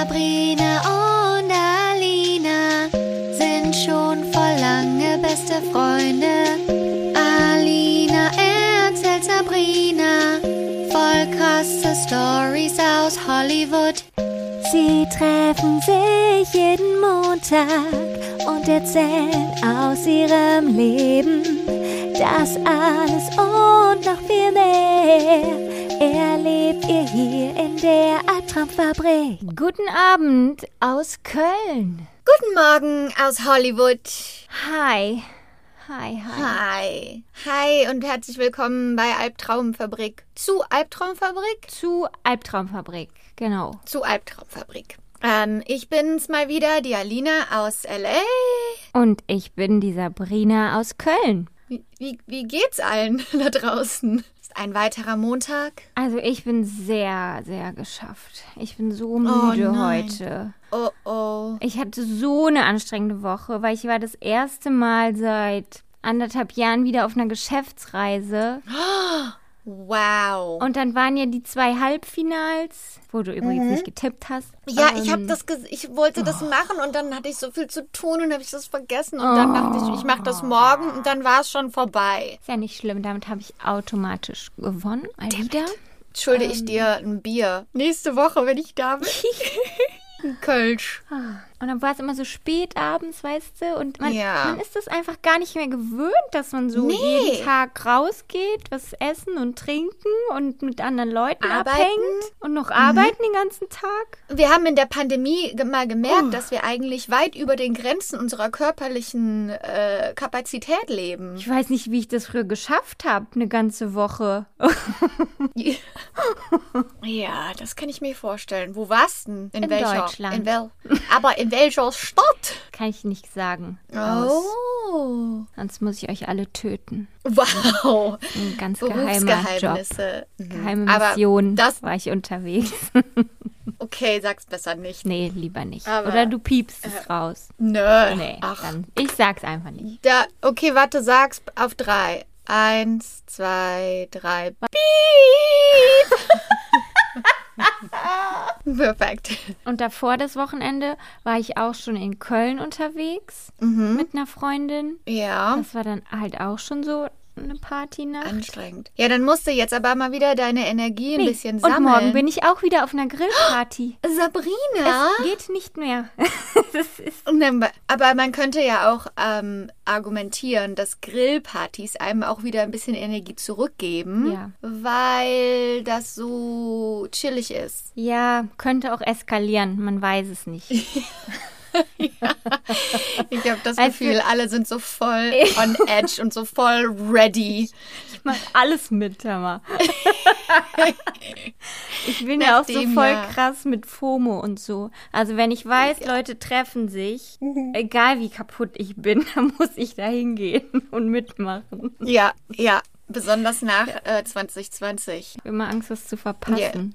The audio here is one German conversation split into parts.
Sabrina und Alina sind schon voll lange beste Freunde. Alina erzählt Sabrina voll krasse Stories aus Hollywood. Sie treffen sich jeden Montag und erzählen aus ihrem Leben. Das alles und noch viel mehr erlebt ihr hier in der Albtraumfabrik. Guten Abend aus Köln. Guten Morgen aus Hollywood. Hi. Hi, hi. Hi. Hi und herzlich willkommen bei Albtraumfabrik. Zu Albtraumfabrik? Zu Albtraumfabrik, genau. Zu Albtraumfabrik. Ähm, ich bin's mal wieder, die Alina aus L.A. Und ich bin die Sabrina aus Köln. Wie, wie, wie geht's allen da draußen? Ein weiterer Montag? Also ich bin sehr, sehr geschafft. Ich bin so müde nein. heute. Oh oh. Ich hatte so eine anstrengende Woche, weil ich war das erste Mal seit anderthalb Jahren wieder auf einer Geschäftsreise. Wow. Und dann waren ja die zwei Halbfinals, wo du übrigens nicht getippt hast. ja, ich Ähm, habe das, ich wollte das machen und dann hatte ich so viel zu tun und habe ich das vergessen und dann dachte ich, ich mache das morgen und dann war es schon vorbei. Ist ja nicht schlimm, damit habe ich automatisch gewonnen. Mal wieder. Schulde ich dir ein Bier. Nächste Woche, wenn ich da bin. ein Kölsch. Und dann war es immer so spät abends, weißt du? Und man, Ja. man ist das einfach gar nicht mehr gewöhnt, dass man so Nee. jeden Tag rausgeht, was essen und trinken und mit anderen Leuten Arbeiten. abhängt und noch arbeiten den ganzen Tag. Wir haben in der Pandemie mal gemerkt, dass wir eigentlich weit über den Grenzen unserer körperlichen äh, Kapazität leben. Ich weiß nicht, wie ich das früher geschafft habe, eine ganze Woche. Ja, das kann ich mir vorstellen. Wo warst du denn? In, In welcher? Deutschland. In wel Aber in welcher Stadt? Kann ich nicht sagen. Aus. Oh. Sonst muss ich euch alle töten. Wow. Ein ganz geheimer Job. Mhm. Geheime Mission das- war ich unterwegs. Okay, sag's besser nicht. nee, lieber nicht. Aber- Oder du piepst es raus. Nö. Nee, Ach. dann. Ich sag's einfach nicht. Da, okay, warte, sag's auf drei. Eins, zwei, drei. Piep! Perfekt. Und davor das Wochenende war ich auch schon in Köln unterwegs Mhm. mit einer Freundin. Ja. Das war dann halt auch schon so eine Partynacht. Anstrengend. Ja, dann musst du jetzt aber mal wieder deine Energie ein Nee, bisschen und sammeln. morgen bin ich auch wieder auf einer Grillparty. Sabrina? Es geht nicht mehr. das ist Aber man könnte ja auch ähm, argumentieren, dass Grillpartys einem auch wieder ein bisschen Energie zurückgeben, Ja. weil das so chillig ist. ja, könnte auch eskalieren, man weiß es nicht. Ich habe das Also- Gefühl, alle sind so voll on edge und so voll ready. Ich mach alles mit, Hammer. ich bin ja auch so voll ja. krass mit FOMO und so. Also wenn ich weiß, Leute treffen sich, Mhm. egal wie kaputt ich bin, dann muss ich da hingehen und mitmachen. Ja, ja. Besonders nach äh, 2020. Ich habe immer Angst, was zu verpassen.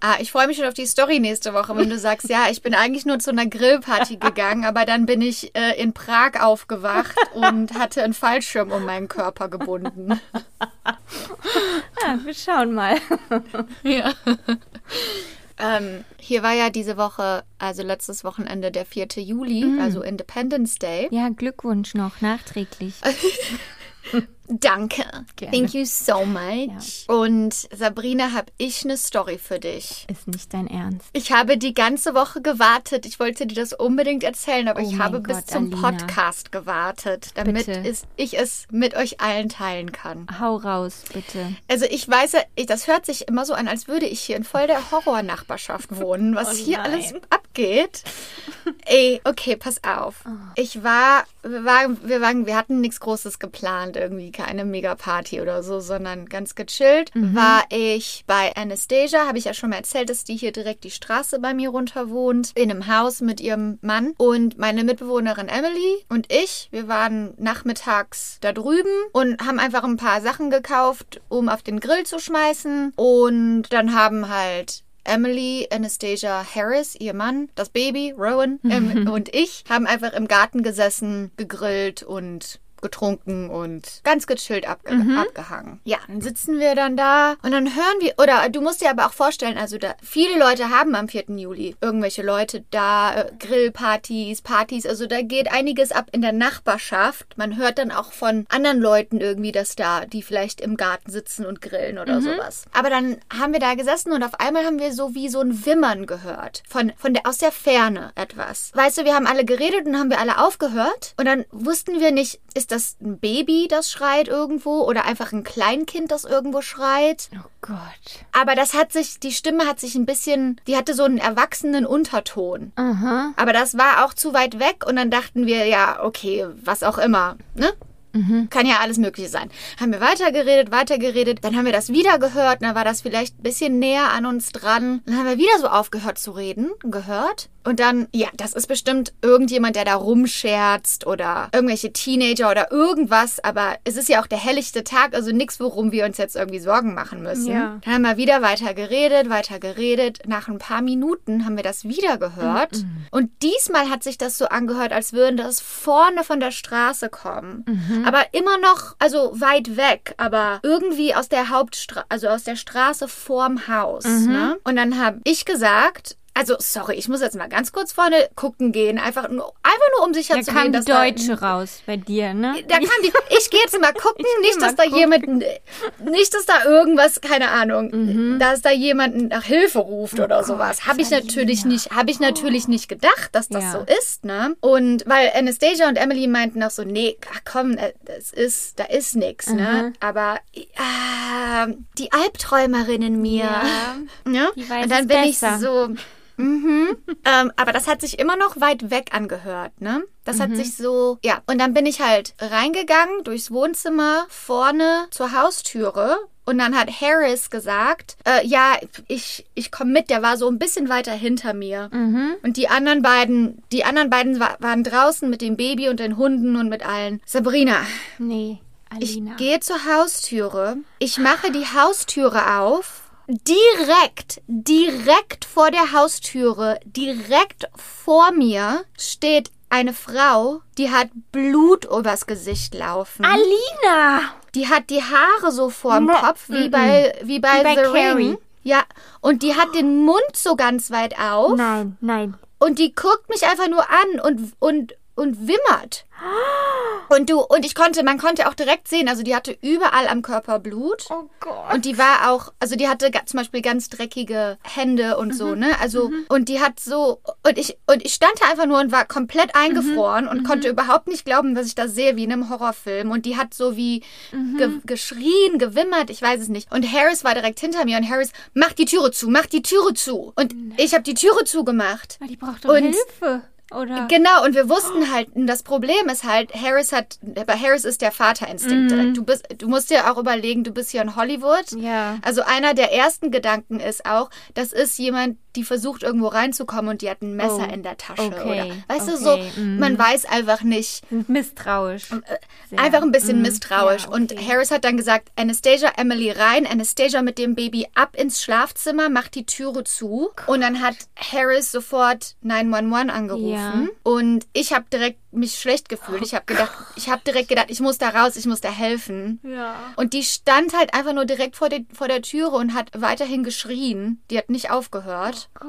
Ah, ich freue mich schon auf die Story nächste Woche, wenn du sagst, ja, ich bin eigentlich nur zu einer Grillparty gegangen, aber dann bin ich äh, in Prag aufgewacht und hatte einen Fallschirm um meinen Körper gebunden. Ja, wir schauen mal. Ja. Ähm, hier war ja diese Woche, also letztes Wochenende, der 4. Juli, also Independence Day. Ja, Glückwunsch noch nachträglich. Danke. Gerne. Thank you so much. Und Sabrina, habe ich eine Story für dich. Ist nicht dein Ernst. Ich habe die ganze Woche gewartet. Ich wollte dir das unbedingt erzählen, aber Oh ich habe bis Gott, zum Alina. Podcast gewartet, damit es, ich es mit euch allen teilen kann. Hau raus, bitte. Also ich weiß, ja, ich- das hört sich immer so an, als würde ich hier in voll der Horrornachbarschaft wohnen, was Oh hier alles abgeht. Ey, okay, pass auf. Oh. Ich war, wir waren, wir waren, wir hatten nichts Großes geplant, irgendwie keine Mega-Party oder so, sondern ganz gechillt. Mhm. War ich bei Anastasia, habe ich ja schon mal erzählt, dass die hier direkt die Straße bei mir runter wohnt, in einem Haus mit ihrem Mann und meine Mitbewohnerin Emily und ich. Wir waren nachmittags da drüben und haben einfach ein paar Sachen gekauft, um auf den Grill zu schmeißen und dann haben halt Emily, Anastasia Harris, ihr Mann, das Baby, Rowan ähm, und ich haben einfach im Garten gesessen, gegrillt und getrunken und ganz gechillt abge abgehangen. Ja, dann sitzen wir dann da und dann hören wir, oder du musst dir aber auch vorstellen, also da, viele Leute haben am 4. Juli irgendwelche Leute da, äh, Grillpartys, Partys, also da geht einiges ab in der Nachbarschaft. Man hört dann auch von anderen Leuten irgendwie, dass da, die vielleicht im Garten sitzen und grillen oder sowas. Aber dann haben wir da gesessen und auf einmal haben wir so wie so ein Wimmern gehört. Von, von der, aus der Ferne etwas. Weißt du, wir haben alle geredet und haben wir alle aufgehört und dann wussten wir nicht, ist das ein Baby, das schreit irgendwo oder einfach ein Kleinkind, das irgendwo schreit. Oh Gott. Aber das hat sich, die Stimme hat sich ein bisschen, die hatte so einen erwachsenen Unterton. Aha. Aber das war auch zu weit weg und dann dachten wir, ja, okay, was auch immer, ne? Kann ja alles Mögliche sein. Haben wir weitergeredet, weitergeredet. Dann haben wir das wieder gehört. Dann war das vielleicht ein bisschen näher an uns dran. Dann haben wir wieder so aufgehört zu reden. Gehört. Und dann, ja, das ist bestimmt irgendjemand, der da rumscherzt oder irgendwelche Teenager oder irgendwas. Aber es ist ja auch der helllichte Tag, also nichts, worum wir uns jetzt irgendwie Sorgen machen müssen. Ja. Dann haben wir wieder weiter geredet, weiter geredet. Nach ein paar Minuten haben wir das wieder gehört. Und diesmal hat sich das so angehört, als würden das vorne von der Straße kommen. Aber immer noch, also weit weg, aber irgendwie aus der Hauptstraße, also aus der Straße vorm Haus. Ne? Und dann habe ich gesagt, also sorry, ich muss jetzt mal ganz kurz vorne gucken gehen, einfach nur, einfach nur um sicher Da zu kam gehen, die dass da Deutsche raus bei dir, ne? da kam die, ich gehe jetzt mal gucken, nicht, dass mal da jemand, nicht, dass da irgendwas, keine Ahnung, Mhm. dass da jemand nach Hilfe ruft Oh oder sowas. Habe ich natürlich nicht, habe ich natürlich nicht gedacht, dass das Ja. so ist, ne? Und weil Anastasia und Emily meinten auch so, nee, ach komm, äh, das ist, da ist nix, Mhm. ne? Aber äh, die Albträumerin in mir, Ja. ne? Die weiß und dann bin besser. ich so, Mhm. ähm, aber das hat sich immer noch weit weg angehört, ne? Das Mhm. hat sich so, ja. Und dann bin ich halt reingegangen durchs Wohnzimmer vorne zur Haustüre. Und dann hat Harris gesagt, äh, ja, ich, ich komme mit, der war so ein bisschen weiter hinter mir. Mhm. Und die anderen beiden, die anderen beiden wa waren draußen mit dem Baby und den Hunden und mit allen. Sabrina, Nee, ich Alina. gehe zur Haustüre. Ich mache die Haustüre auf. Direkt, direkt vor der Haustüre, direkt vor mir steht eine Frau, die hat Blut übers Gesicht laufen. Alina! Die hat die Haare so vorm Ne, Kopf, wie bei, wie bei, Wie bei The Carrie. Ring. Ja, und die hat den Mund so ganz weit auf Nein, nein. und die guckt mich einfach nur an und, und, und wimmert. Und du, und ich konnte, man konnte auch direkt sehen, also die hatte überall am Körper Blut. Oh Gott. Und die war auch, also die hatte zum Beispiel ganz dreckige Hände und so, ne? Also, und die hat so, und ich, und ich stand da einfach nur und war komplett eingefroren und konnte überhaupt nicht glauben, was ich da sehe, wie in einem Horrorfilm. Und die hat so wie ge geschrien, gewimmert, ich weiß es nicht. Und Harris war direkt hinter mir und Harris, mach die Türe zu, mach die Türe zu. Und ich habe die Türe zugemacht. die braucht doch Und- Hilfe, oder? Genau, und wir wussten halt, das Problem ist halt, Harris hat, bei Harris ist der Vaterinstinkt direkt. Du bist, du musst dir auch überlegen, du bist hier in Hollywood. Ja. Also einer der ersten Gedanken ist auch, das ist jemand, die versucht irgendwo reinzukommen und die hat ein Messer Oh, in der Tasche okay, oder, weißt du, okay, so, mm. man weiß einfach nicht. Misstrauisch. Sehr. Einfach ein bisschen Mm, misstrauisch. ja, Und okay. Harris hat dann gesagt, Anastasia, Emily rein, Anastasia mit dem Baby ab ins Schlafzimmer, macht die Türe zu. Und dann hat Harris sofort 911 angerufen. Ja. Und ich habe direkt mich schlecht gefühlt. Ich habe gedacht, ich habe direkt gedacht, ich muss da raus, ich muss da helfen. Ja. Und die stand halt einfach nur direkt vor, der vor der Türe und hat weiterhin geschrien. Die hat nicht aufgehört. Gott.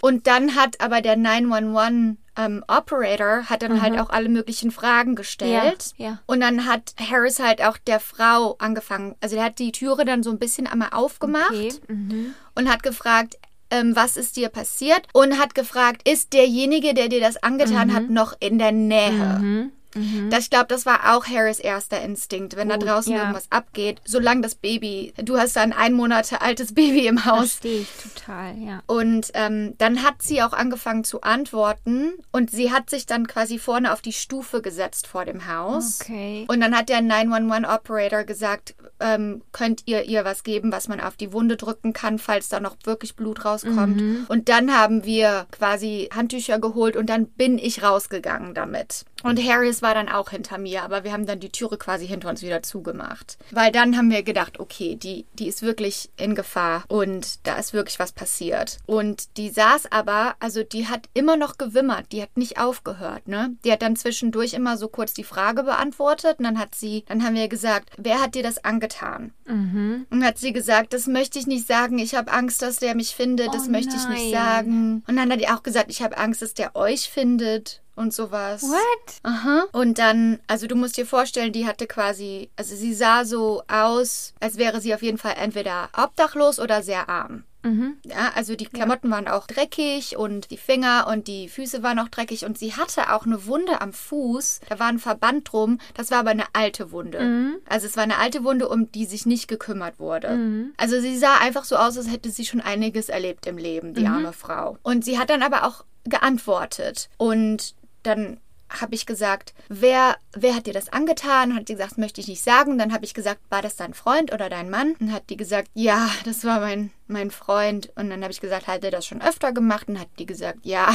Und dann hat aber der 911 ähm, Operator hat dann halt auch alle möglichen Fragen gestellt. Ja, ja. Und dann hat Harris halt auch der Frau angefangen. Also der hat die Türe dann so ein bisschen einmal aufgemacht Okay. Mhm. und hat gefragt, ähm, was ist dir passiert? Und hat gefragt, ist derjenige, der dir das angetan hat, noch in der Nähe? Mhm. Das, ich glaube, das war auch Harris erster Instinkt, wenn Gut, da draußen ja. irgendwas abgeht. Solange das Baby, du hast da ein ein Monate altes Baby im Haus. Verstehe ich total, ja. Und ähm, dann hat sie auch angefangen zu antworten und sie hat sich dann quasi vorne auf die Stufe gesetzt vor dem Haus. Okay. Und dann hat der 911-Operator gesagt, ähm, könnt ihr ihr was geben, was man auf die Wunde drücken kann, falls da noch wirklich Blut rauskommt. Und dann haben wir quasi Handtücher geholt und dann bin ich rausgegangen damit. Und Harris das war dann auch hinter mir, aber wir haben dann die Türe quasi hinter uns wieder zugemacht. Weil dann haben wir gedacht, okay, die, die ist wirklich in Gefahr und da ist wirklich was passiert. Und die saß aber, also die hat immer noch gewimmert, die hat nicht aufgehört, ne? Die hat dann zwischendurch immer so kurz die Frage beantwortet und dann hat sie, dann haben wir gesagt, wer hat dir das angetan? Mhm. Und hat sie gesagt, das möchte ich nicht sagen, ich habe Angst, dass der mich findet, das Oh möchte ich nicht nein. sagen. Und dann hat die auch gesagt, ich habe Angst, dass der euch findet und sowas. What? Aha. Und dann, also du musst dir vorstellen, die hatte quasi, also sie sah so aus, als wäre sie auf jeden Fall entweder obdachlos oder sehr arm. Mhm. Ja, also die Klamotten waren auch dreckig und die Finger und die Füße waren auch dreckig und sie hatte auch eine Wunde am Fuß. Da war ein Verband drum. Das war aber eine alte Wunde. Mhm. Also es war eine alte Wunde, um die sich nicht gekümmert wurde. Mhm. Also sie sah einfach so aus, als hätte sie schon einiges erlebt im Leben, Mhm. die arme Frau. Und sie hat dann aber auch geantwortet. Und dann habe ich gesagt, wer, wer hat dir das angetan? Hat sie gesagt, das möchte ich nicht sagen. Dann habe ich gesagt, war das dein Freund oder dein Mann? Und hat die gesagt, ja, das war mein, mein Freund. Und dann habe ich gesagt, hat er das schon öfter gemacht? Und hat die gesagt, ja,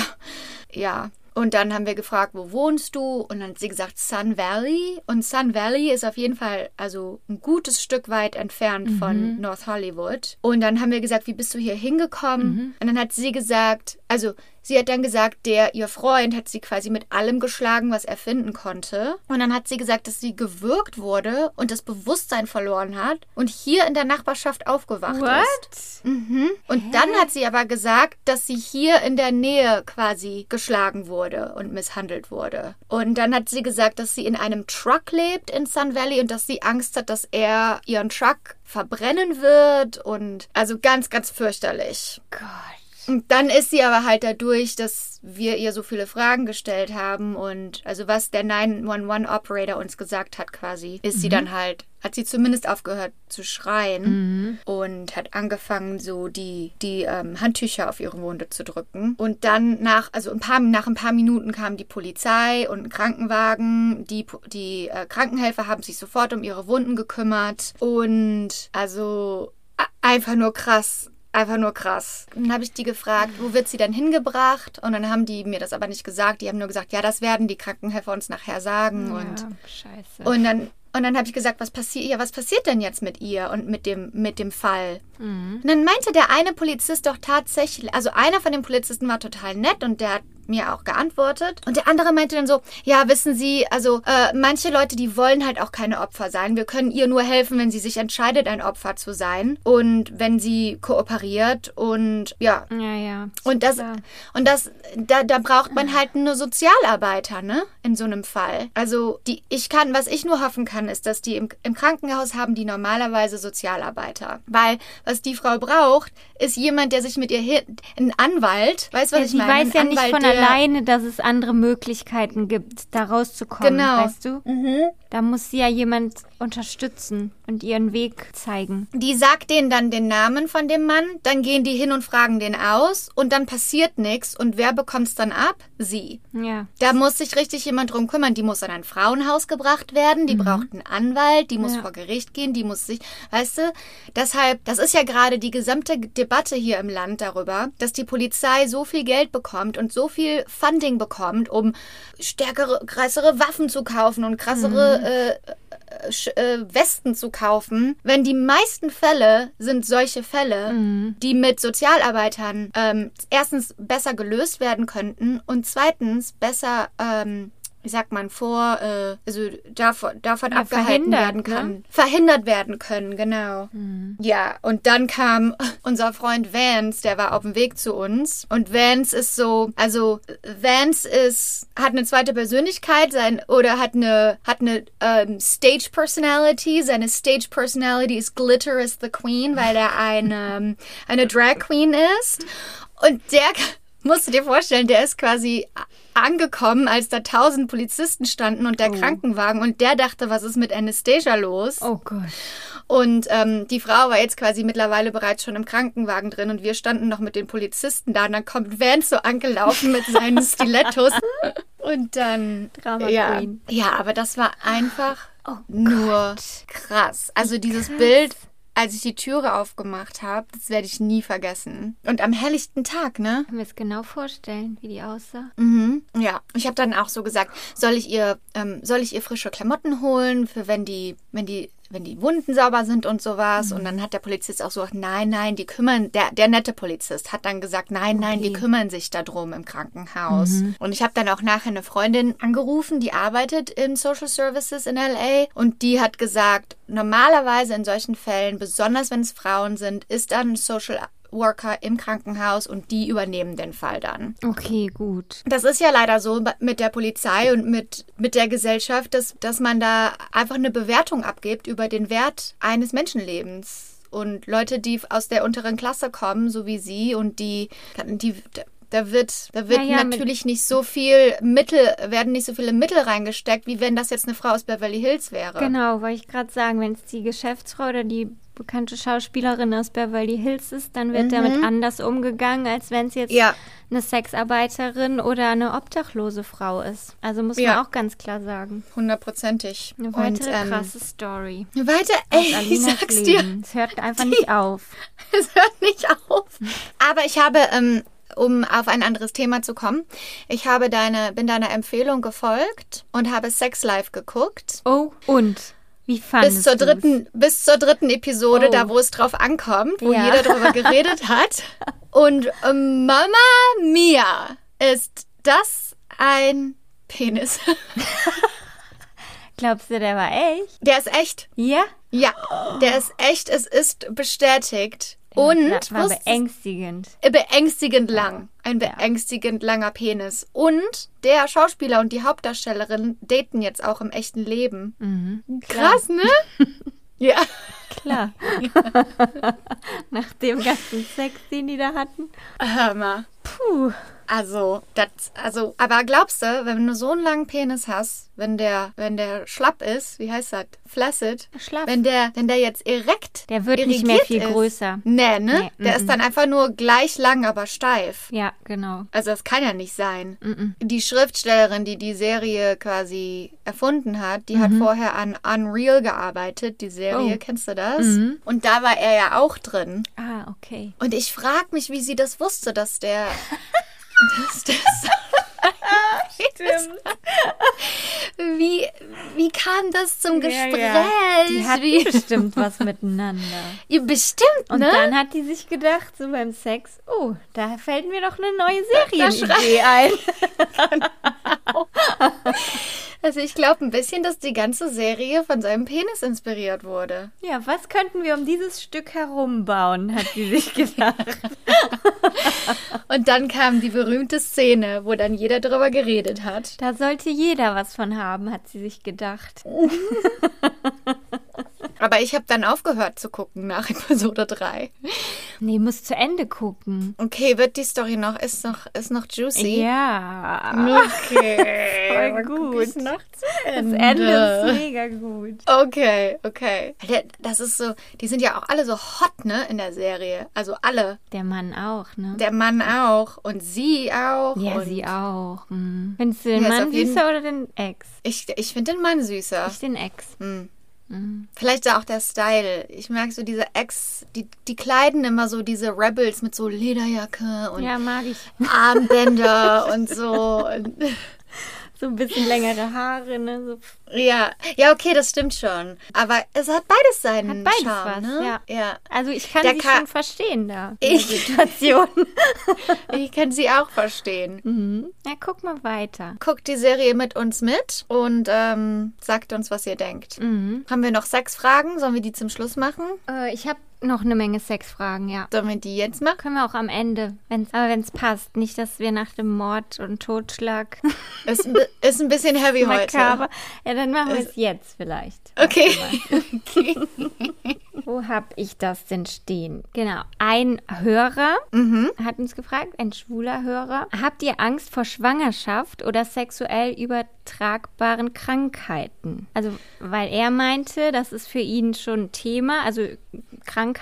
ja. Und dann haben wir gefragt, wo wohnst du? Und dann hat sie gesagt, Sun Valley. Und Sun Valley ist auf jeden Fall also ein gutes Stück weit entfernt von North Hollywood. Und dann haben wir gesagt, wie bist du hier hingekommen? Und dann hat sie gesagt, also sie hat dann gesagt, der ihr Freund hat sie quasi mit allem geschlagen, was er finden konnte. Und dann hat sie gesagt, dass sie gewürgt wurde und das Bewusstsein verloren hat und hier in der Nachbarschaft aufgewacht ist. What? Mhm. Und dann hat sie aber gesagt, dass sie hier in der Nähe quasi geschlagen wurde und misshandelt wurde. Und dann hat sie gesagt, dass sie in einem Truck lebt in Sun Valley und dass sie Angst hat, dass er ihren Truck verbrennen wird und also ganz, ganz fürchterlich. Gott. Und dann ist sie aber halt dadurch, dass wir ihr so viele Fragen gestellt haben und also was der 911-Operator uns gesagt hat quasi, ist sie dann halt, hat sie zumindest aufgehört zu schreien und hat angefangen, so die, die ähm, Handtücher auf ihre Wunde zu drücken. Und dann nach, also ein paar, nach ein paar Minuten kam die Polizei und ein Krankenwagen. Die, die äh, Krankenhelfer haben sich sofort um ihre Wunden gekümmert und also einfach nur krass. Einfach nur krass. Dann habe ich die gefragt, wo wird sie denn hingebracht? Und dann haben die mir das aber nicht gesagt. Die haben nur gesagt, ja, das werden die Krankenhelfer uns nachher sagen. Und ja, scheiße. und dann, und dann habe ich gesagt, was passiert, ja, was passiert denn jetzt mit ihr und mit dem, mit dem Fall? Mhm. Und dann meinte der eine Polizist doch tatsächlich, also einer von den Polizisten war total nett und der hat mir auch geantwortet. Und der andere meinte dann so, ja, wissen Sie, also äh, manche Leute, die wollen halt auch keine Opfer sein. Wir können ihr nur helfen, wenn sie sich entscheidet, ein Opfer zu sein und wenn sie kooperiert und ja. ja, ja. Und das, und das, da, da braucht man halt eine Sozialarbeiter, ne? In so einem Fall. Also, die, ich kann, was ich nur hoffen kann, ist, dass die im, im Krankenhaus haben die normalerweise Sozialarbeiter. Weil, was die Frau braucht, ist jemand, der sich mit ihr hin, ein Anwalt, weißt du, was Ja, ich meine? weiß Ein ja nicht Anwalt, von der- alleine, dass es andere Möglichkeiten gibt, da rauszukommen, Genau. weißt du? Da muss ja jemand unterstützen und ihren Weg zeigen. Die sagt denen dann den Namen von dem Mann, dann gehen die hin und fragen den aus und dann passiert nichts. Und wer bekommt's dann ab? Sie. Ja. Da muss sich richtig jemand drum kümmern. Die muss in ein Frauenhaus gebracht werden, die braucht einen Anwalt, die muss Ja. vor Gericht gehen, die muss sich, weißt du, deshalb, das ist ja gerade die gesamte Debatte hier im Land darüber, dass die Polizei so viel Geld bekommt und so viel Funding bekommt, um stärkere, krassere Waffen zu kaufen und krassere äh, äh, Äh, Westen zu kaufen, wenn die meisten Fälle sind solche Fälle, die mit Sozialarbeitern ähm, erstens besser gelöst werden könnten und zweitens besser, ähm, wie sagt man, vor, äh, also davon, davon Ja, abgehalten werden ne? kann. Verhindert werden können, genau. Ja, und dann kam unser Freund Vance, der war auf dem Weg zu uns. Und Vance ist so, also Vance ist, hat eine zweite Persönlichkeit, sein, oder hat eine, hat eine ähm, Stage Personality. Seine Stage Personality ist Glitter is the Queen, weil er eine, ähm, eine Drag Queen ist. Und der, musst du dir vorstellen, der ist quasi angekommen, als da tausend Polizisten standen und der Krankenwagen und der dachte, was ist mit Anastasia los? Oh Gott. Und ähm, die Frau war jetzt quasi mittlerweile bereits schon im Krankenwagen drin und wir standen noch mit den Polizisten da und dann kommt Vance so angelaufen mit seinen Stilettos und dann Drama ja, Queen. ja, aber das war einfach Oh nur krass. Also dieses Bild als ich die Türe aufgemacht habe, das werde ich nie vergessen. Und am helllichten Tag, ne? Können wir es genau vorstellen, wie die aussah? Mhm. Ja, ich habe dann auch so gesagt, soll ich ihr, ähm, soll ich ihr frische Klamotten holen, für wenn die, wenn die, wenn die Wunden sauber sind und sowas. Und dann hat der Polizist auch so gesagt, nein, nein, die kümmern, der, der nette Polizist hat dann gesagt, nein, nein, die Okay. kümmern sich darum im Krankenhaus. Und ich habe dann auch nachher eine Freundin angerufen, die arbeitet in Social Services in LA und die hat gesagt, normalerweise in solchen Fällen, besonders wenn es Frauen sind, ist dann ein Social Worker im Krankenhaus und die übernehmen den Fall dann. Okay, gut. Das ist ja leider so mit der Polizei und mit, mit der Gesellschaft, dass, dass man da einfach eine Bewertung abgibt über den Wert eines Menschenlebens. Und Leute, die aus der unteren Klasse kommen, so wie sie, und die, die da wird, da wird Ja, ja, natürlich nicht so viel Mittel, werden nicht so viele Mittel reingesteckt, wie wenn das jetzt eine Frau aus Beverly Hills wäre. Genau, wollte ich gerade sagen, wenn es die Geschäftsfrau oder die bekannte Schauspielerin aus Beverly Hills ist, dann wird damit anders umgegangen, als wenn es jetzt Mhm. Ja. eine Sexarbeiterin oder eine obdachlose Frau ist. Also muss Ja. man auch ganz klar sagen. Hundertprozentig. Eine weitere Und, ähm, krasse Story. Eine weitere, ey, ich sag's dir. Leben. Es hört einfach nicht auf. Es hört nicht auf. Aber ich habe, ähm, um auf ein anderes Thema zu kommen, ich habe deine, bin deiner Empfehlung gefolgt und habe Sex Live geguckt. Oh, und? Wie fandest Bis zur du's? dritten, bis zur dritten Episode, Oh. da wo es drauf ankommt, wo Ja. jeder drüber geredet hat. Und ähm, Mama Mia, ist das ein Penis? Glaubst du, der war echt? Der ist echt. Ja? Ja, der ist echt. Es ist bestätigt. Und das war beängstigend. beängstigend lang. Ein beängstigend langer Penis. Und der Schauspieler und die Hauptdarstellerin daten jetzt auch im echten Leben. Mhm. Krass, ne? ja. Klar. Nach dem ganzen Sex, den die da hatten. Hör mal. Puh. Also, das, also, aber glaubst du, wenn du so einen langen Penis hast, wenn der, wenn der schlapp ist, wie heißt das? Flaccid? Schlaff. Wenn der, wenn der jetzt erekt. Der wird nicht mehr viel ist. größer. Nee, ne? Nee, der mm, ist dann einfach nur gleich lang, aber steif. Ja, genau. Also das kann ja nicht sein. Die Schriftstellerin, die die Serie quasi erfunden hat, die hat vorher an Unreal gearbeitet. Die Serie, Oh. kennst du das? Und da war er ja auch drin. Ah, okay. Und ich frage mich, wie sie das wusste, dass der... dass das Stimmt. Wie, wie kam das zum Gespräch? Die hatten wie, bestimmt was miteinander. Ja, bestimmt, Und ne? dann hat die sich gedacht, so beim Sex, oh, da fällt mir doch eine neue Serienidee ein. Also ich glaube ein bisschen, dass die ganze Serie von seinem Penis inspiriert wurde. Ja, was könnten wir um dieses Stück herum bauen, hat sie sich gedacht. Und dann kam die berühmte Szene, wo dann jeder drüber geredet hat. Da sollte jeder was von haben, hat sie sich gedacht. Aber ich habe dann aufgehört zu gucken nach Episode 3. Nee, muss zu Ende gucken. Okay, wird die Story noch, ist noch, ist noch juicy? Ja. Okay. Voll gut. noch zu Das Ende. Ende ist mega gut. Okay, okay. Das ist so, die sind ja auch alle so hot, ne, in der Serie. Also alle. Der Mann auch, ne? Der Mann auch und sie auch. ja, und sie auch. Hm. Findest du den Ja, Mann süßer oder den Ex? Ich, ich finde den Mann süßer. Ich den Ex. Hm. Vielleicht auch der Style. Ich merke so diese Ex, die, die kleiden immer so diese Rebels mit so Lederjacke und Ja, mag ich. Armbänder und so. Und, So ein bisschen längere Haare, ne? So ja, ja, okay, das stimmt schon. Aber es hat beides seinen Hat beides Charme, was, ne? ja. ja. Also ich kann Der sie Ka- schon verstehen da. Ich- Situation. Ich kann sie auch verstehen. mhm. Ja, guck mal weiter. Guckt die Serie mit uns mit und ähm, sagt uns, was ihr denkt. Mhm. Haben wir noch sechs Fragen? Sollen wir die zum Schluss machen? Äh, ich habe noch eine Menge Sexfragen, ja. Sollen wir die jetzt machen? Können wir auch am Ende, wenn's, aber wenn es passt. Nicht, dass wir nach dem Mord und Totschlag Ist, ist ein bisschen heavy heute. Ja, dann machen wir es jetzt vielleicht. Okay. okay. Wo habe ich das denn stehen? Genau. Ein Hörer Mhm. hat uns gefragt, ein schwuler Hörer. Habt ihr Angst vor Schwangerschaft oder sexuell übertragbaren Krankheiten? Also, weil er meinte, das ist für ihn schon ein Thema. Also Krankheiten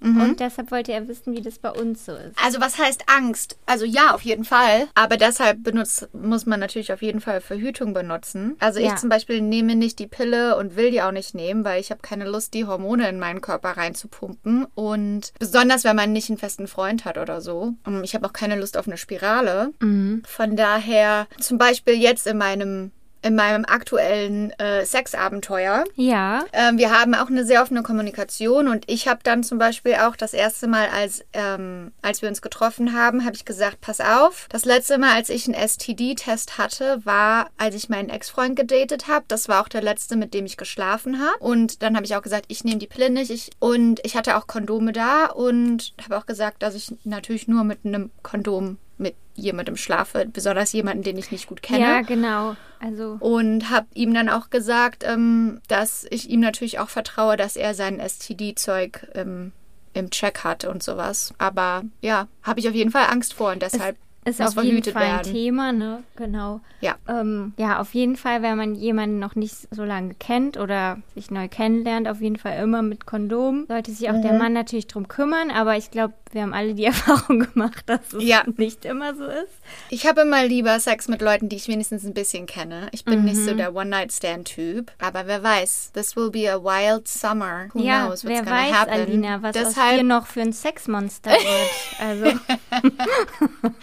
Mhm. und deshalb wollte er wissen, wie das bei uns so ist. Also was heißt Angst? Also ja, auf jeden Fall. Aber deshalb benutzt, muss man natürlich auf jeden Fall Verhütung benutzen. Also ich Ja. zum Beispiel nehme nicht die Pille und will die auch nicht nehmen, weil ich habe keine Lust, die Hormone in meinen Körper reinzupumpen. Und besonders, wenn man nicht einen festen Freund hat oder so. Und Ich habe auch keine Lust auf eine Spirale. Von daher, zum Beispiel jetzt in meinem in meinem aktuellen äh, Sexabenteuer. Ja, Ähm, wir haben auch eine sehr offene Kommunikation und ich habe dann zum Beispiel auch das erste Mal, als, ähm, als wir uns getroffen haben, habe ich gesagt, pass auf, das letzte Mal, als ich einen STD-Test hatte, war, als ich meinen Ex-Freund gedatet habe. Das war auch der letzte, mit dem ich geschlafen habe. Und dann habe ich auch gesagt, ich nehme die Pille nicht. Ich, und ich hatte auch Kondome da und habe auch gesagt, dass ich natürlich nur mit einem Kondom mit jemandem schlafe, besonders jemanden, den ich nicht gut kenne ja, genau. Also und habe ihm dann auch gesagt, ähm, dass ich ihm natürlich auch vertraue, dass er sein STD-Zeug ähm, im Check hat und sowas. Aber ja, habe ich auf jeden Fall Angst vor und deshalb ist auf jeden Fall ein werden. Thema, ne? Genau. Ja. Ähm, ja, auf jeden Fall, wenn man jemanden noch nicht so lange kennt oder sich neu kennenlernt, auf jeden Fall immer mit Kondom. Sollte sich auch der Mhm. Mann natürlich drum kümmern, aber ich glaube, wir haben alle die Erfahrung gemacht, dass es Ja. nicht immer so ist. Ich habe immer lieber Sex mit Leuten, die ich wenigstens ein bisschen kenne. Ich bin nicht so der One-Night-Stand-Typ. Aber wer weiß, this will be a wild summer. Who ja, knows what's wer gonna weiß, happen. Alina, was aus Deshalb dir noch für ein Sexmonster wird. Also,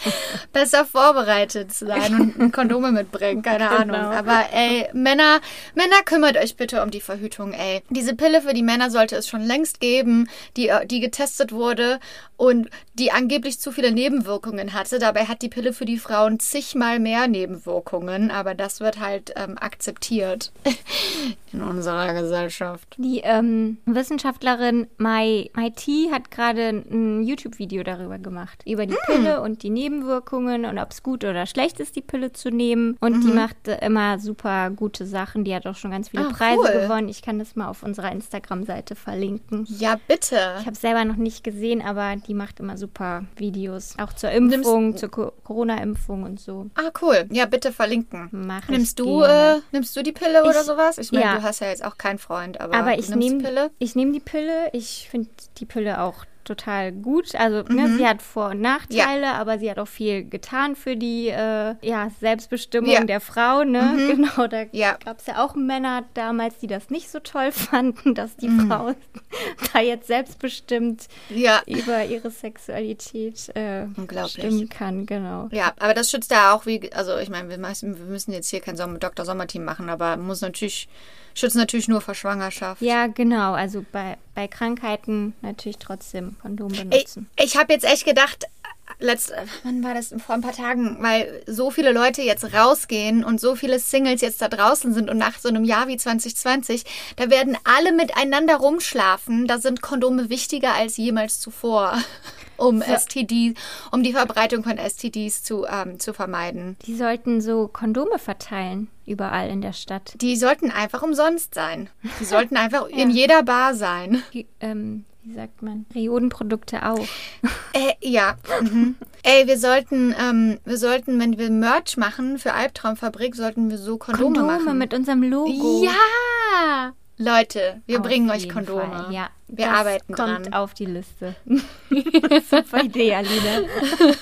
besser vorbereitet sein und Kondome mitbringen, keine Ahnung. Genau. Aber ey, Männer, Männer, kümmert euch bitte um die Verhütung, ey. Diese Pille für die Männer sollte es schon längst geben, die, äh, die getestet wurde und die angeblich zu viele Nebenwirkungen hatte. Dabei hat die Pille für die Frauen zigmal mehr Nebenwirkungen, aber das wird halt ähm, akzeptiert in unserer Gesellschaft. die ähm, Wissenschaftlerin Mai, Mai T hat gerade ein YouTube-Video darüber gemacht. Über Hm. die Pille und die Nebenwirkungen und ob es gut oder schlecht ist, die Pille zu nehmen. Und die Mhm. macht äh, immer super gute Sachen. Die hat auch schon ganz viele Ah, Preise cool. gewonnen. Ich kann das mal auf unserer Instagram-Seite verlinken. Ja, bitte. Ich habe es selber noch nicht gesehen, aber die macht immer super Videos. Auch zur Impfung, zur Co Corona-Impfung und so. Ah, cool. Ja, bitte verlinken. Mach Nimmst du, äh, nimmst du die Pille oder Ich- sowas? Ich meine, ja. du hast ja jetzt auch keinen Freund, aber, Aber ich nimmst nehme Pille. ich nehm die Pille. Ich finde die Pille auch total gut. Also Mhm. ne, sie hat Vor- und Nachteile, aber sie hat auch viel getan für die äh, ja, Selbstbestimmung Ja. Mhm. der Frau. Ne? Genau, da Ja. gab es ja auch Männer damals, die das nicht so toll fanden, dass die Mhm. Frau da jetzt selbstbestimmt Ja. über ihre Sexualität äh, bestimmen kann. Genau. Ja, aber das schützt ja auch wie, also ich meine, wir, wir müssen jetzt hier kein Sommer, Dr. Sommerteam machen, aber muss natürlich, schützt natürlich nur vor Schwangerschaft. Ja, genau. Also bei, bei Krankheiten natürlich trotzdem Kondom Ich, benutzen. ich habe jetzt echt gedacht, letzt, wann war das? Vor ein paar Tagen, weil so viele Leute jetzt rausgehen und so viele Singles jetzt da draußen sind und nach so einem Jahr wie 2020, da werden alle miteinander rumschlafen. Da sind Kondome wichtiger als jemals zuvor, um STD, um die Verbreitung von STDs zu, ähm, zu vermeiden. Die sollten so Kondome verteilen, überall in der Stadt. Die sollten einfach umsonst sein. Die sollten einfach in jeder Bar sein. Die, ähm, wie sagt man? Periodenprodukte auch. Äh, ja. Mhm. Ey, wir sollten, ähm, wir sollten, wenn wir Merch machen für Albtraumfabrik, sollten wir so Kondome, Kondome machen. mit unserem Logo. Ja! Leute, wir Auf bringen euch Kondome. Fall, Ja, Wir das arbeiten kommt dran. auf die Liste. Super Idee, Alina.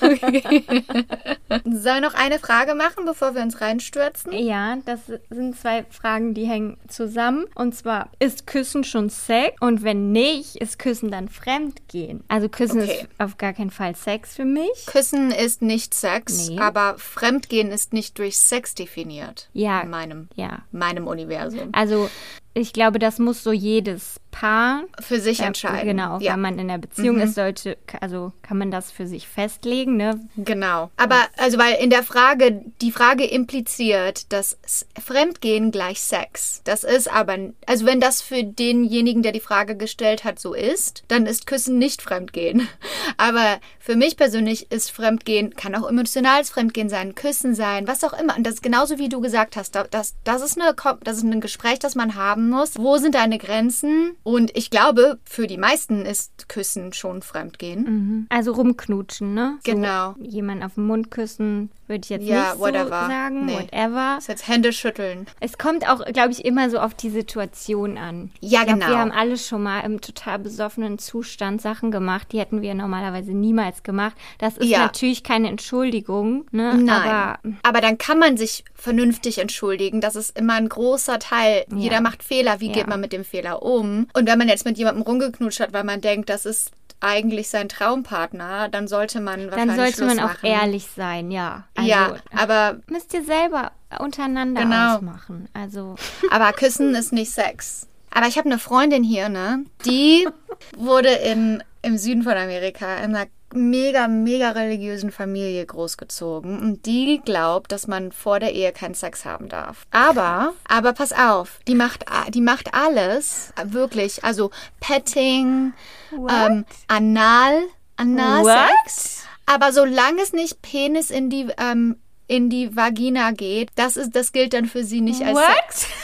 Soll noch eine Frage machen, bevor wir uns reinstürzen? Ja, das sind zwei Fragen, die hängen zusammen. Und zwar, ist Küssen schon Sex? Und wenn nicht, ist Küssen dann Fremdgehen? Also Küssen Okay. ist auf gar keinen Fall Sex für mich. Küssen ist nicht Sex, Nee. aber Fremdgehen ist nicht durch Sex definiert. Ja. In meinem, Ja. meinem Universum. Also ich glaube, das muss so jedes Paar Für sich Ja, entscheiden. Genau, Ja. wenn man in der Beziehung ist, sollte, also kann man das für sich festlegen, ne? Genau. Aber also weil in der Frage, die Frage impliziert, dass Fremdgehen gleich Sex. Das ist aber, also wenn das für denjenigen, der die Frage gestellt hat, so ist, dann ist Küssen nicht Fremdgehen. Aber für mich persönlich ist Fremdgehen, kann auch emotionales Fremdgehen sein, Küssen sein, was auch immer. Und das ist genauso wie du gesagt hast, da- das, das, ist eine, das ist ein Gespräch, das man haben muss. Wo sind deine Grenzen? Und ich glaube, für die meisten ist Küssen schon Fremdgehen. Also rumknutschen, ne? So Genau. jemanden auf den Mund küssen würde ich jetzt Ja, nicht so whatever. sagen. Nee. Whatever. Das ist jetzt Hände schütteln. Es kommt auch, glaube ich, immer so auf die Situation an. Ja, ich glaub, genau. Wir haben alle schon mal im total besoffenen Zustand Sachen gemacht, die hätten wir normalerweise niemals gemacht. Das ist Ja. natürlich keine Entschuldigung, ne? Nein. Aber Aber dann kann man sich vernünftig entschuldigen. Das ist immer ein großer Teil. Jeder macht Fehler. Wie Ja. geht man mit dem Fehler um? Und wenn man jetzt mit jemandem rumgeknutscht hat, weil man denkt, das ist eigentlich sein Traumpartner, dann sollte man dann wahrscheinlich sollte man Schluss auch machen. ehrlich sein, ja. Also, ja, aber, müsst ihr selber untereinander Genau. ausmachen. Also, aber Küssen ist nicht Sex. Aber ich habe eine Freundin hier, ne? Die wurde in, im Süden von Amerika in einer mega, mega religiösen Familie großgezogen. Und die glaubt, dass man vor der Ehe keinen Sex haben darf. Aber, aber pass auf, die macht, die macht alles, wirklich. Also Petting, ähm, Anal, Analsex. Aber solange es nicht Penis in die, ähm, in die Vagina geht, das ist, das gilt dann für sie nicht als Sex. what?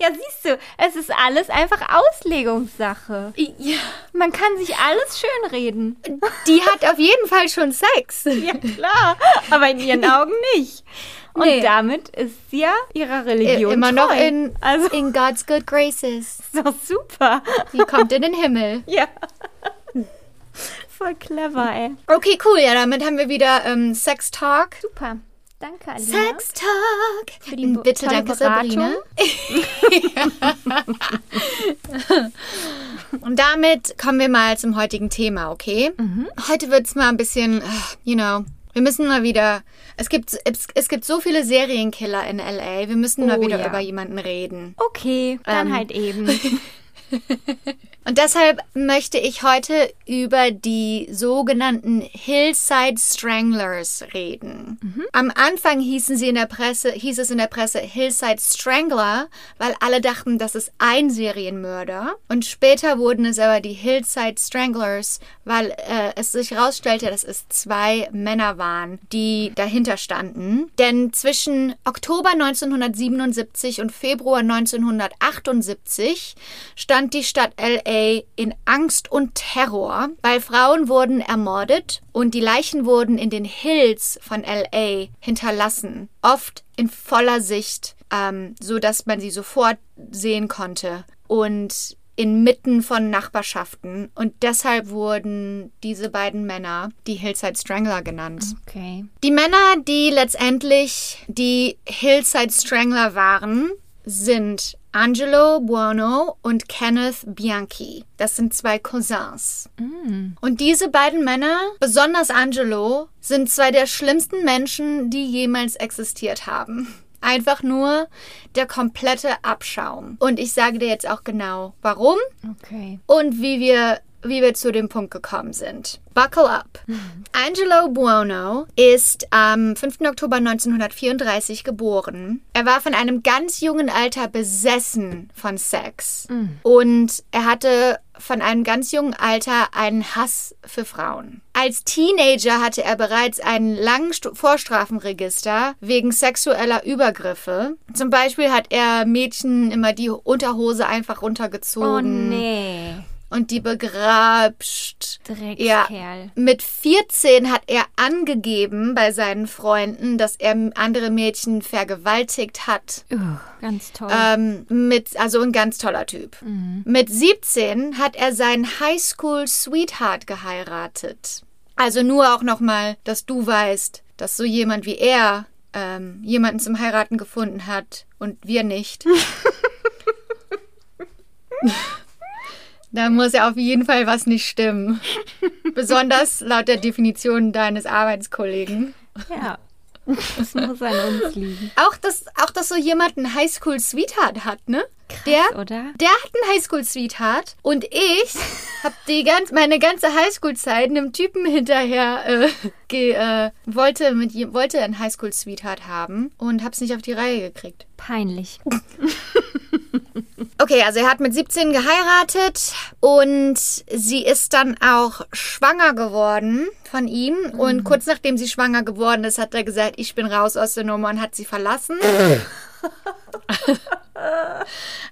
Ja, siehst du, es ist alles einfach Auslegungssache. Ja. Man kann sich alles schönreden. Die hat auf jeden Fall schon Sex. Ja, klar. Aber in ihren Augen nicht. Und Nee. damit ist sie ja ihrer Religion Immer treu. noch in, Also, in God's good graces. ist doch super. Die kommt in den Himmel. Ja. Voll clever, ey. Okay, cool. Ja, damit haben wir wieder ähm, Sex Talk. Super. Danke, Alina. Sex Talk. Für die Bo- Bitte, danke, Beratung. Und damit kommen wir mal zum heutigen Thema, okay? Mhm. Heute wird es mal ein bisschen, äh, you know, wir müssen mal wieder. Es gibt, es, es gibt so viele Serienkiller in LA. Wir müssen mal Oh, wieder ja. über jemanden reden. Okay, dann Ähm. halt eben. Und deshalb möchte ich heute über die sogenannten Hillside Stranglers reden. Am Anfang hießen sie in der Presse, hieß es in der Presse Hillside Strangler, weil alle dachten, das ist ein Serienmörder. Und später wurden es aber die Hillside Stranglers, weil äh, es sich herausstellte, dass es zwei Männer waren, die dahinter standen. Denn zwischen Oktober 1977 und Februar 1978 stand die Stadt LA in Angst und Terror, weil Frauen wurden ermordet und die Leichen wurden in den Hills von LA hinterlassen, oft in voller Sicht, ähm, so dass man sie sofort sehen konnte und inmitten von Nachbarschaften und deshalb wurden diese beiden Männer die Hillside Strangler genannt. Okay. Die Männer, die letztendlich die Hillside Strangler waren, sind Angelo Buono und Kenneth Bianchi. Das sind zwei Cousins. Und diese beiden Männer, besonders Angelo, sind zwei der schlimmsten Menschen, die jemals existiert haben. Einfach nur der komplette Abschaum. Und ich sage dir jetzt auch genau, warum Okay. und wie wir, wie wir zu dem Punkt gekommen sind. Buckle up. Angelo Buono ist am 5. Oktober 1934 geboren. Er war von einem ganz jungen Alter besessen von Sex. Und er hatte von einem ganz jungen Alter einen Hass für Frauen. Als Teenager hatte er bereits einen langen Stu- Vorstrafenregister wegen sexueller Übergriffe. Zum Beispiel hat er Mädchen immer die Unterhose einfach Oh runtergezogen nee. Und die begrapscht. Dreckskerl. Mit 14 hat er angegeben bei seinen Freunden, dass er andere Mädchen vergewaltigt hat. Ugh, ganz toll. Ähm, mit, also ein ganz toller Typ. Mit 17 hat er seinen Highschool-Sweetheart geheiratet. Also nur auch nochmal, dass du weißt, dass so jemand wie er ähm, jemanden zum Heiraten gefunden hat und wir nicht. Da muss ja auf jeden Fall was nicht stimmen. Besonders laut der Definition deines Arbeitskollegen. ja. Das muss an uns liegen. Auch dass, auch, dass so jemand einen Highschool-Sweetheart hat, ne? der, oder? der hat einen Highschool-Sweetheart und ich habe die ganz, meine ganze Highschool-Zeit einem Typen hinterher äh, ge, äh, wollte mit wollte einen Highschool-Sweetheart haben und hab's nicht auf die Reihe gekriegt. Peinlich. Okay, also er hat mit 17 geheiratet und sie ist dann auch schwanger geworden von ihm. Und kurz nachdem sie schwanger geworden ist, hat er gesagt, ich bin raus aus der Nummer und hat sie verlassen.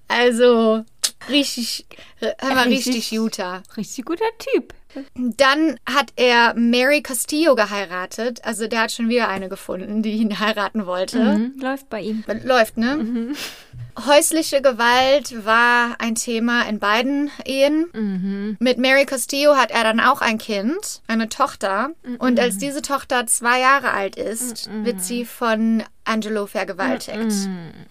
also richtig, hör mal, Richtig. richtig Utah. Richtig guter Typ. Dann hat er Mary Castillo geheiratet. Also der hat schon wieder eine gefunden, die ihn heiraten wollte. Mhm, läuft bei ihm. Läuft, ne? Häusliche Gewalt war ein Thema in beiden Ehen. Mit Mary Castillo hat er dann auch ein Kind, eine Tochter. Und als diese Tochter zwei Jahre alt ist, wird sie von Angelo vergewaltigt.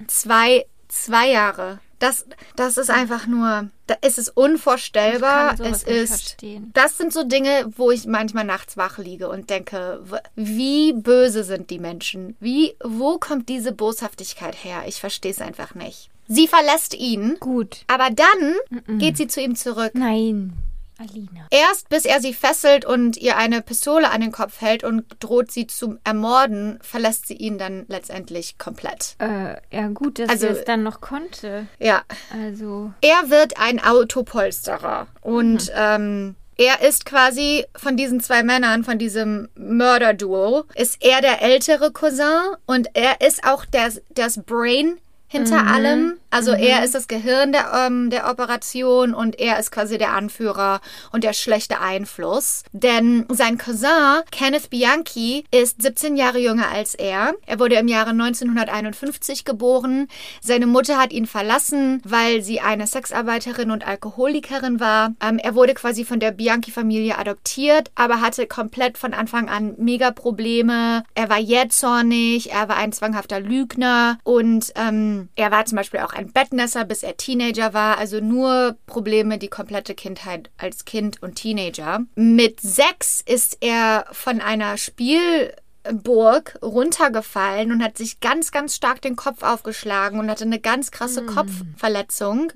Zwei, zwei Jahre. Das, das ist einfach nur, da ist es unvorstellbar. Kann sowas es ist, das sind so Dinge, wo ich manchmal nachts wach liege und denke, wie böse sind die Menschen? Wie, wo kommt diese Boshaftigkeit her? Ich verstehe es einfach nicht. Sie verlässt ihn, Gut. aber dann geht sie zu ihm zurück. Nein, Alina. Erst bis er sie fesselt und ihr eine Pistole an den Kopf hält und droht sie zu ermorden, verlässt sie ihn dann letztendlich komplett. Äh, ja, gut, dass Also- sie es dann noch konnte. Ja, Also, er wird ein Autopolsterer und ähm, er ist quasi von diesen zwei Männern, von diesem Mörderduo, ist er der ältere Cousin und er ist auch das, das Brain hinter allem. Also er ist das Gehirn der, ähm, der Operation und er ist quasi der Anführer und der schlechte Einfluss. Denn sein Cousin, Kenneth Bianchi, ist 17 Jahre jünger als er. Er wurde im Jahre 1951 geboren. Seine Mutter hat ihn verlassen, weil sie eine Sexarbeiterin und Alkoholikerin war. Ähm, er wurde quasi von der Bianchi-Familie adoptiert, aber hatte komplett von Anfang an mega Probleme. Er war jähzornig, er war ein zwanghafter Lügner und ähm, er war zum Beispiel auch ein Bettnässer, bis er Teenager war. Also nur Probleme die komplette Kindheit als Kind und Teenager. Mit sechs ist er von einer Spielburg runtergefallen und hat sich ganz, ganz stark den Kopf aufgeschlagen und hatte eine ganz krasse Kopfverletzung,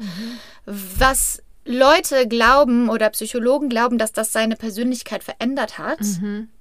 was Leute glauben oder Psychologen glauben, dass das seine Persönlichkeit verändert hat.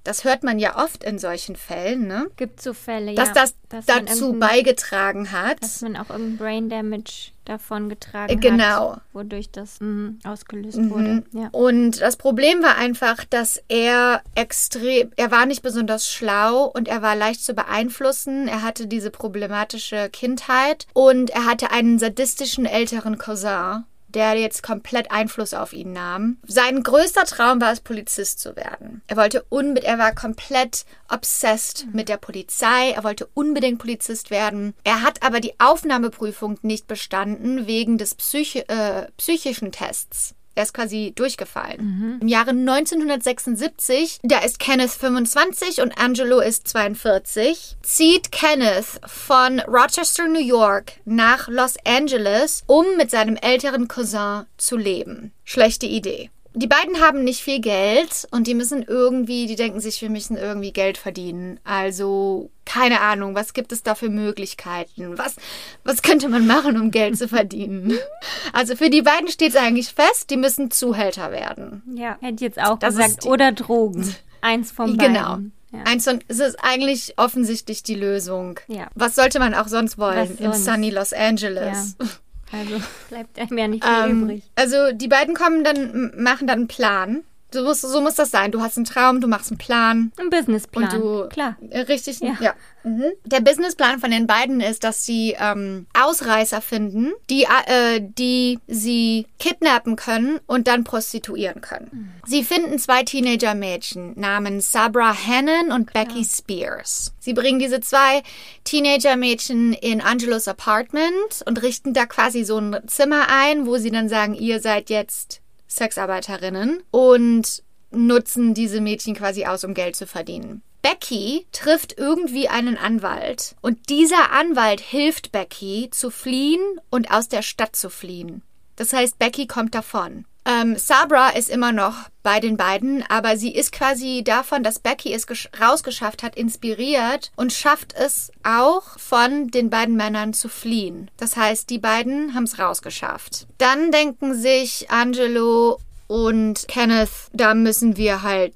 Das hört man ja oft in solchen Fällen, ne? gibt so Fälle, Dass ja. das dass man dazu beigetragen hat. Dass man auch irgendein Brain Damage davon getragen Genau. hat. Wodurch das mhm, ausgelöst Mhm. wurde. Ja. Und das Problem war einfach, dass er extrem, er war nicht besonders schlau und er war leicht zu beeinflussen. Er hatte diese problematische Kindheit und er hatte einen sadistischen älteren Cousin, der jetzt komplett Einfluss auf ihn nahm. Sein größter Traum war es, Polizist zu werden. Er wollte unbedingt, er war komplett obsessed mit der Polizei. Er wollte unbedingt Polizist werden. Er hat aber die Aufnahmeprüfung nicht bestanden wegen des Psychi äh, psychischen Tests. Er ist quasi durchgefallen. Im Jahre 1976, da ist Kenneth 25 und Angelo ist 42, zieht Kenneth von Rochester, New York nach Los Angeles, um mit seinem älteren Cousin zu leben. Schlechte Idee. Die beiden haben nicht viel Geld und die müssen irgendwie, die denken sich, wir müssen irgendwie Geld verdienen. Also, keine Ahnung, was gibt es da für Möglichkeiten? Was, was könnte man machen, um Geld zu verdienen? Also für die beiden steht es eigentlich fest, die müssen Zuhälter werden. ja, hätte jetzt auch Das gesagt. Oder Drogen. Eins von Genau. beiden. Ja. Eins und es ist eigentlich offensichtlich die Lösung. Ja. Was sollte man auch sonst wollen Was in sonst? sunny Los Angeles? Also bleibt einem ja nicht viel Ähm, übrig. also die beiden kommen dann, machen dann einen Plan. So muss, so muss das sein. Du hast einen Traum, du machst einen Plan. Ein Businessplan. Und du, Klar. Äh, Richtig, ja. Ja. Mhm. Der Businessplan von den beiden ist, dass sie ähm, Ausreißer finden, die, äh, die sie kidnappen können und dann prostituieren können. Sie finden zwei Teenager-Mädchen namens Sabra Hannon und Becky Spears. Sie bringen diese zwei Teenager-Mädchen in Angelos Apartment und richten da quasi so ein Zimmer ein, wo sie dann sagen, ihr seid jetzt Sexarbeiterinnen und nutzen diese Mädchen quasi aus, um Geld zu verdienen. Becky trifft irgendwie einen Anwalt und dieser Anwalt hilft Becky zu fliehen und aus der Stadt zu fliehen. Das heißt, Becky kommt davon. Ähm, Sabra ist immer noch bei den beiden, aber sie ist quasi davon, dass Becky es gesch- rausgeschafft hat, inspiriert und schafft es auch von den beiden Männern zu fliehen. Das heißt, die beiden haben es rausgeschafft. Dann denken sich Angelo und Kenneth, da müssen wir halt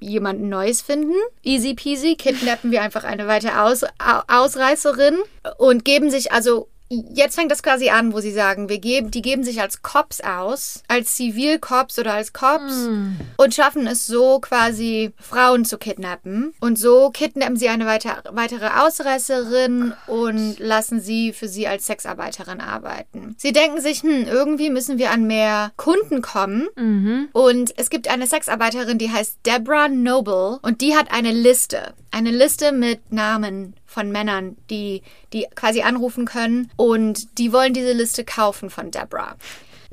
jemanden Neues finden. Easy peasy, kidnappen wir einfach eine weitere Aus Au- Ausreißerin und geben sich also jetzt fängt das quasi an, wo sie sagen, wir geben, die geben sich als Cops aus, als Zivilcops oder als Cops und schaffen es so quasi Frauen zu kidnappen. Und so kidnappen sie eine weiter, weitere Ausreißerin und lassen sie für sie als Sexarbeiterin arbeiten. Sie denken sich, hm, irgendwie müssen wir an mehr Kunden kommen. Und es gibt eine Sexarbeiterin, die heißt Deborah Noble und die hat eine Liste. Eine Liste mit Namen von Männern, die, die quasi anrufen können und die wollen diese Liste kaufen von Deborah.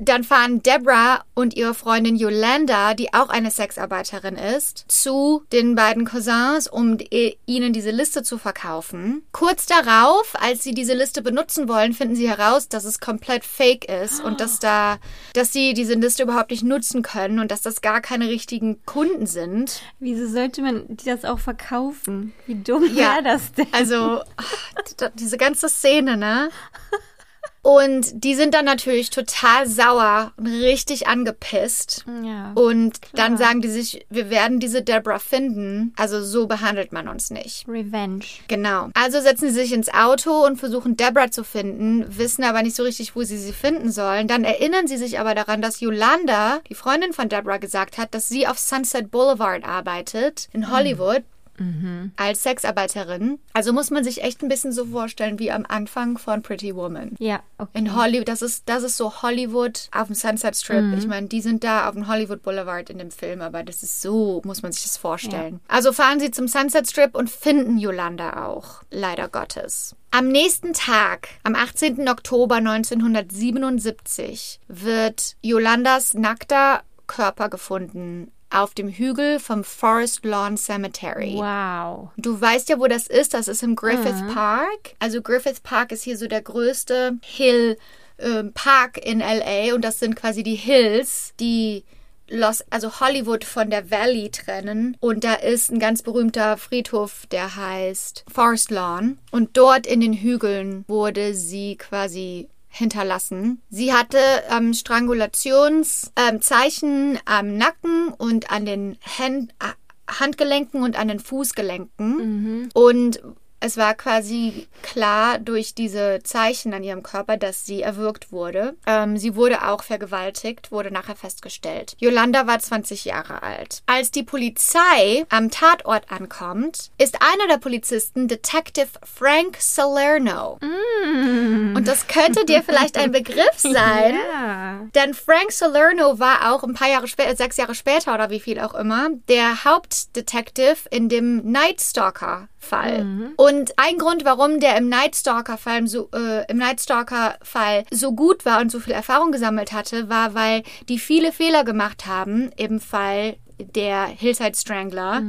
Dann fahren Deborah und ihre Freundin Yolanda, die auch eine Sexarbeiterin ist, zu den beiden Cousins, um ihnen diese Liste zu verkaufen. Kurz darauf, als sie diese Liste benutzen wollen, finden sie heraus, dass es komplett fake ist und dass da, dass sie diese Liste überhaupt nicht nutzen können und dass das gar keine richtigen Kunden sind. Wieso sollte man die das auch verkaufen? Wie dumm Ja, wäre das denn? Also, diese ganze Szene, ne? Und die sind dann natürlich total sauer und richtig angepisst. ja. Und dann Klar. sagen die sich, wir werden diese Deborah finden. Also so behandelt man uns nicht. Revenge. Genau. Also setzen sie sich ins Auto und versuchen Deborah zu finden, wissen aber nicht so richtig, wo sie sie finden sollen. Dann erinnern sie sich aber daran, dass Yolanda, die Freundin von Deborah, gesagt hat, dass sie auf Sunset Boulevard arbeitet in Hollywood. Als Sexarbeiterin. Also muss man sich echt ein bisschen so vorstellen wie am Anfang von Pretty Woman. Ja, okay. In Hollywood, das ist, das ist so Hollywood auf dem Sunset Strip. Ich meine, die sind da auf dem Hollywood Boulevard in dem Film, aber das ist so, muss man sich das vorstellen. Also fahren sie zum Sunset Strip und finden Yolanda auch, leider Gottes. Am nächsten Tag, am 18. Oktober 1977, wird Yolandas nackter Körper gefunden auf dem Hügel vom Forest Lawn Cemetery. Wow. Du weißt ja, wo das ist. Das ist im Griffith Park. Also Griffith Park ist hier so der größte Hill ähm, Park in LA und das sind quasi die Hills, die Los, also Hollywood von der Valley trennen. Und da ist ein ganz berühmter Friedhof, der heißt Forest Lawn. Und dort in den Hügeln wurde sie quasi hinterlassen. Sie hatte ähm, Strangulationszeichen ähm, am Nacken und an den Händen. Handgelenken und an den Fußgelenken. Und es war quasi klar durch diese Zeichen an ihrem Körper, dass sie erwürgt wurde. Ähm, sie wurde auch vergewaltigt, wurde nachher festgestellt. Yolanda war 20 Jahre alt. Als die Polizei am Tatort ankommt, ist einer der Polizisten Detective Frank Salerno. Und das könnte dir vielleicht ein Begriff sein. Ja. Denn Frank Salerno war auch ein paar Jahre später, sechs Jahre später oder wie viel auch immer, der Hauptdetective in dem Night Stalker. Fall. Und ein Grund, warum der im Night Stalker Fall so äh, im Night Stalker Fall so gut war und so viel Erfahrung gesammelt hatte, war, weil die viele Fehler gemacht haben im Fall der Hillside Strangler,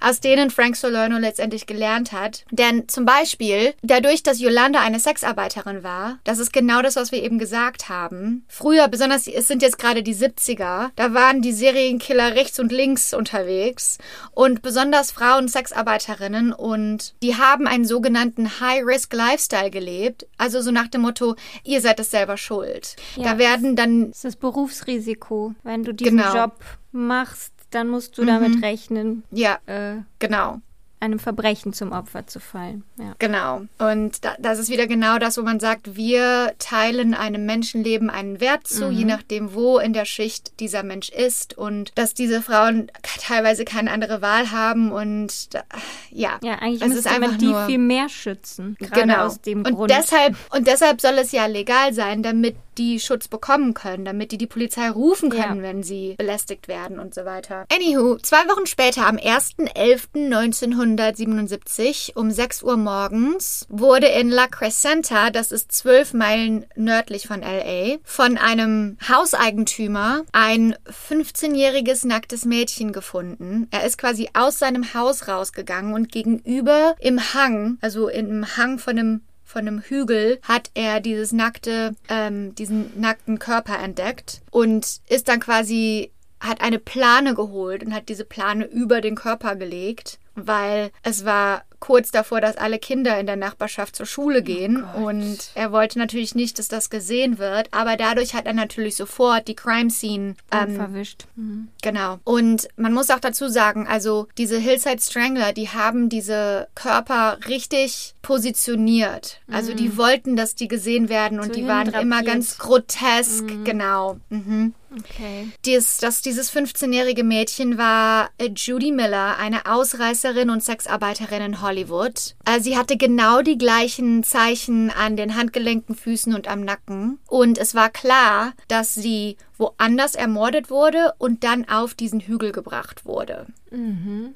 aus denen Frank Salerno letztendlich gelernt hat. Denn zum Beispiel, dadurch, dass Yolanda eine Sexarbeiterin war, das ist genau das, was wir eben gesagt haben. Früher, besonders, es sind jetzt gerade die 70er, da waren die Serienkiller rechts und links unterwegs und besonders Frauen Sexarbeiterinnen und die haben einen sogenannten High-Risk-Lifestyle gelebt. Also so nach dem Motto, ihr seid es selber schuld. Ja. Da werden dann Das ist das Berufsrisiko. Wenn du diesen Genau. Job machst, dann musst du damit rechnen, ja, äh, genau. einem Verbrechen zum Opfer zu fallen. Ja. Genau. Und da, das ist wieder genau das, wo man sagt, wir teilen einem Menschenleben einen Wert zu, je nachdem, wo in der Schicht dieser Mensch ist und dass diese Frauen teilweise keine andere Wahl haben und da, ja. Ja, eigentlich es müsste man die viel mehr schützen. Gerade Genau. aus dem und Grund. Deshalb, und deshalb soll es ja legal sein, damit die Schutz bekommen können, damit die die Polizei rufen können, Ja. wenn sie belästigt werden und so weiter. Anywho, zwei Wochen später, am 1.11.1977 um 6 Uhr morgens, wurde in La Crescenta, das ist zwölf Meilen nördlich von LA, von einem Hauseigentümer ein 15-jähriges nacktes Mädchen gefunden. Er ist quasi aus seinem Haus rausgegangen und gegenüber im Hang, also im Hang von einem von einem Hügel hat er dieses nackte, ähm, diesen nackten Körper entdeckt und ist dann quasi, hat eine Plane geholt und hat diese Plane über den Körper gelegt weil es war kurz davor, dass alle Kinder in der Nachbarschaft zur Schule gehen. Oh und er wollte natürlich nicht, dass das gesehen wird. Aber dadurch hat er natürlich sofort die Crime Scene ähm, Verwischt. Mhm. Genau. Und man muss auch dazu sagen, also diese Hillside Strangler, die haben diese Körper richtig positioniert. Also die wollten, dass die gesehen werden und Mhm. So die waren immer hindrapiert. ganz grotesk. Genau. Mhm. Okay. Dies, das, dieses 15-jährige Mädchen war äh, Judy Miller, eine Ausreißerin und Sexarbeiterin in Hollywood. Äh, sie hatte genau die gleichen Zeichen an den Handgelenken, Füßen und am Nacken. Und es war klar, dass sie woanders ermordet wurde und dann auf diesen Hügel gebracht wurde.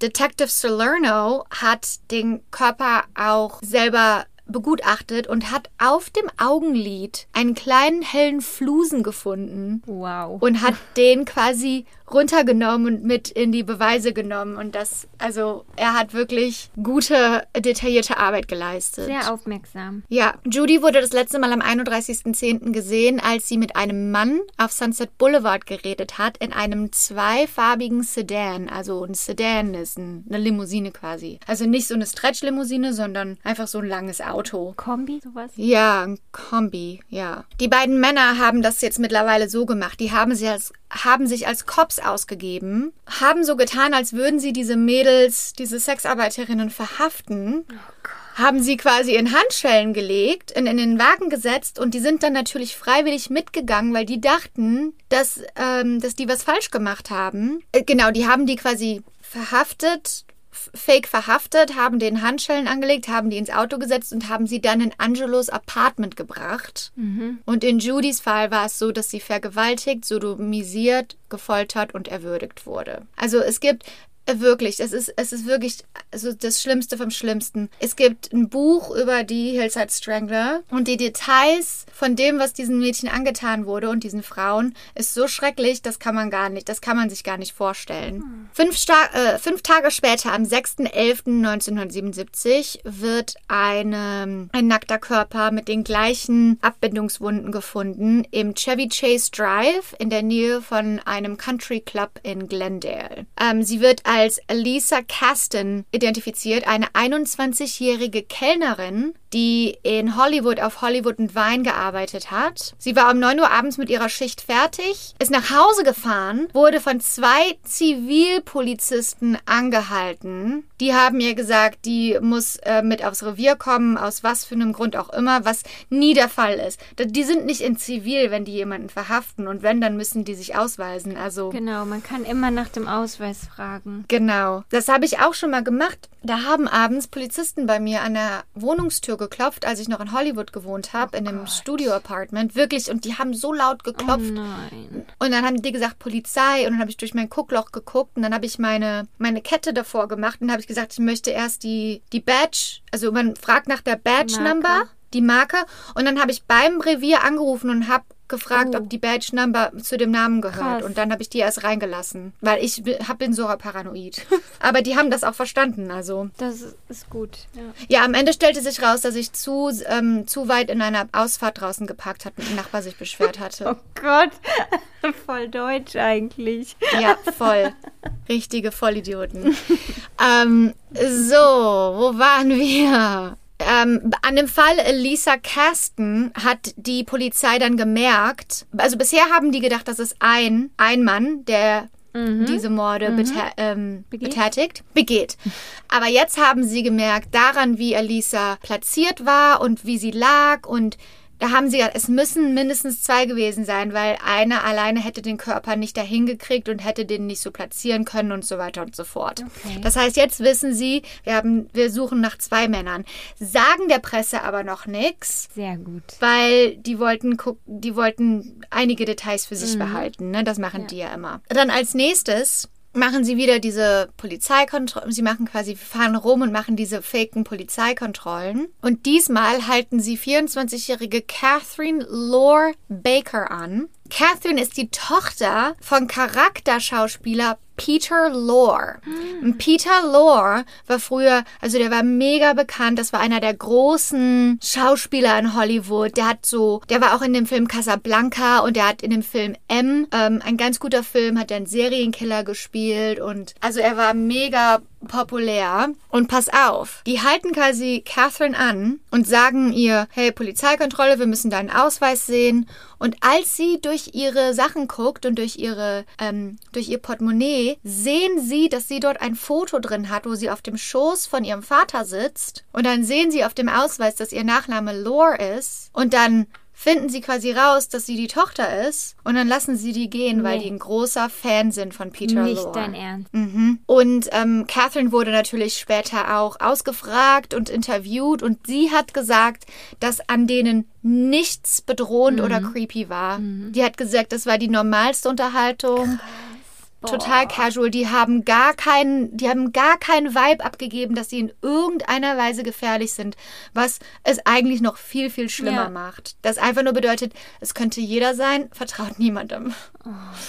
Detective Salerno hat den Körper auch selber begutachtet und hat auf dem Augenlid einen kleinen hellen Flusen gefunden Wow. und hat den quasi runtergenommen und mit in die Beweise genommen. Und das, also er hat wirklich gute, detaillierte Arbeit geleistet. Sehr aufmerksam. Ja, Judy wurde das letzte Mal am 31.10. gesehen, als sie mit einem Mann auf Sunset Boulevard geredet hat, in einem zweifarbigen Sedan. Also ein Sedan ist ein, eine Limousine quasi. Also nicht so eine Stretch-Limousine, sondern einfach so ein langes Auto. Kombi, sowas? Ja, ein Kombi, ja. Die beiden Männer haben das jetzt mittlerweile so gemacht. Die haben sich als, haben sich als Cops ausgegeben, haben so getan, als würden sie diese Mädels, diese Sexarbeiterinnen verhaften. haben sie quasi in Handschellen gelegt, in, in den Wagen gesetzt und die sind dann natürlich freiwillig mitgegangen, weil die dachten, dass, ähm, dass die was falsch gemacht haben. Äh, genau, die haben die quasi verhaftet, fake verhaftet, haben den Handschellen angelegt, haben die ins Auto gesetzt und haben sie dann in Angelos Apartment gebracht. Und in Judys Fall war es so, dass sie vergewaltigt, sodomisiert, gefoltert und erwürdigt wurde. Also es gibt Wirklich, es ist, es ist wirklich also das Schlimmste vom Schlimmsten. Es gibt ein Buch über die Hillside Strangler und die Details von dem, was diesen Mädchen angetan wurde und diesen Frauen, ist so schrecklich, das kann man gar nicht, das kann man sich gar nicht vorstellen. Fünf, Sta äh, fünf Tage später, am 6.11.1977, wird eine, ein nackter Körper mit den gleichen Abbindungswunden gefunden im Chevy Chase Drive in der Nähe von einem Country Club in Glendale. Ähm, sie wird als Lisa Kasten identifiziert, eine 21-jährige Kellnerin, die in Hollywood auf Hollywood und Wein gearbeitet hat. Sie war um 9 Uhr abends mit ihrer Schicht fertig, ist nach Hause gefahren, wurde von zwei Zivilpolizisten angehalten. Die haben ihr gesagt, die muss äh, mit aufs Revier kommen, aus was für einem Grund auch immer, was nie der Fall ist. Die sind nicht in Zivil, wenn die jemanden verhaften und wenn, dann müssen die sich ausweisen. Also Genau, man kann immer nach dem Ausweis fragen. Genau. Das habe ich auch schon mal gemacht. Da haben abends Polizisten bei mir an der Wohnungstür geklopft, als ich noch in Hollywood gewohnt habe, in einem Studio-Apartment. Wirklich. Und die haben so laut Oh geklopft. nein. Und dann haben die gesagt Polizei und dann habe ich durch mein Guckloch geguckt und dann habe ich meine, meine Kette davor gemacht und dann habe ich gesagt, ich möchte erst die, die Badge, also man fragt nach der Badge Marke. Number, die Marke und dann habe ich beim Revier angerufen und habe gefragt, Oh. ob die Badge Number zu dem Namen gehört Krass. und dann habe ich die erst reingelassen, weil ich bin so paranoid. Aber die haben das auch verstanden, also. Das ist- ist gut. Ja. Ja, am Ende stellte sich raus, dass ich zu, ähm, zu weit in einer Ausfahrt draußen geparkt hatte und ein Nachbar sich beschwert hatte. Oh Gott, voll deutsch eigentlich. Ja, voll. Richtige Vollidioten. ähm, so, wo waren wir? Ähm, an dem Fall Lisa Kasten hat die Polizei dann gemerkt, also bisher haben die gedacht, das ist ein, ein Mann, der diese Morde beta ähm, Begeht? betätigt, begeht. Aber jetzt haben sie gemerkt, daran, wie Elisa platziert war und wie sie lag und da haben sie gesagt, es müssen mindestens zwei gewesen sein, weil einer alleine hätte den Körper nicht dahin gekriegt und hätte den nicht so platzieren können und so weiter und so fort. Okay. Das heißt, jetzt wissen sie, wir, haben, wir suchen nach zwei Männern. Sagen der Presse aber noch nichts, Sehr gut. weil die wollten, guck- die wollten einige Details für sich behalten. Ne? Das machen die ja immer. Dann als nächstes machen sie wieder diese Polizeikontrollen. Sie machen quasi, fahren rum und machen diese faken Polizeikontrollen. Und diesmal halten sie 24-jährige Catherine Lore Baker an. Catherine ist die Tochter von Charakterschauspieler Peter Lorre. Und Peter Lorre war früher, also der war mega bekannt. Das war einer der großen Schauspieler in Hollywood. Der hat so, der war auch in dem Film Casablanca und der hat in dem Film M, ähm, ein ganz guter Film, hat er einen Serienkiller gespielt und also er war mega populär. Und pass auf, die halten quasi Catherine an und sagen ihr, hey, Polizeikontrolle, wir müssen deinen Ausweis sehen. Und als sie durch ihre Sachen guckt und durch ihre, ähm, durch ihr Portemonnaie, sehen sie, dass sie dort ein Foto drin hat, wo sie auf dem Schoß von ihrem Vater sitzt. Und dann sehen sie auf dem Ausweis, dass ihr Nachname Lore ist. Und dann finden sie quasi raus, dass sie die Tochter ist und dann lassen sie die gehen, weil Nee. die ein großer Fan sind von Peter Nicht Lorre. dein Ernst. Mhm. Und ähm, Catherine wurde natürlich später auch ausgefragt und interviewt und sie hat gesagt, dass an denen nichts bedrohend oder creepy war. Die hat gesagt, das war die normalste Unterhaltung. Total casual. Die haben gar keinen, die haben gar keinen Vibe abgegeben, dass sie in irgendeiner Weise gefährlich sind, was es eigentlich noch viel, viel schlimmer Ja. macht. Das einfach nur bedeutet, es könnte jeder sein, vertraut niemandem.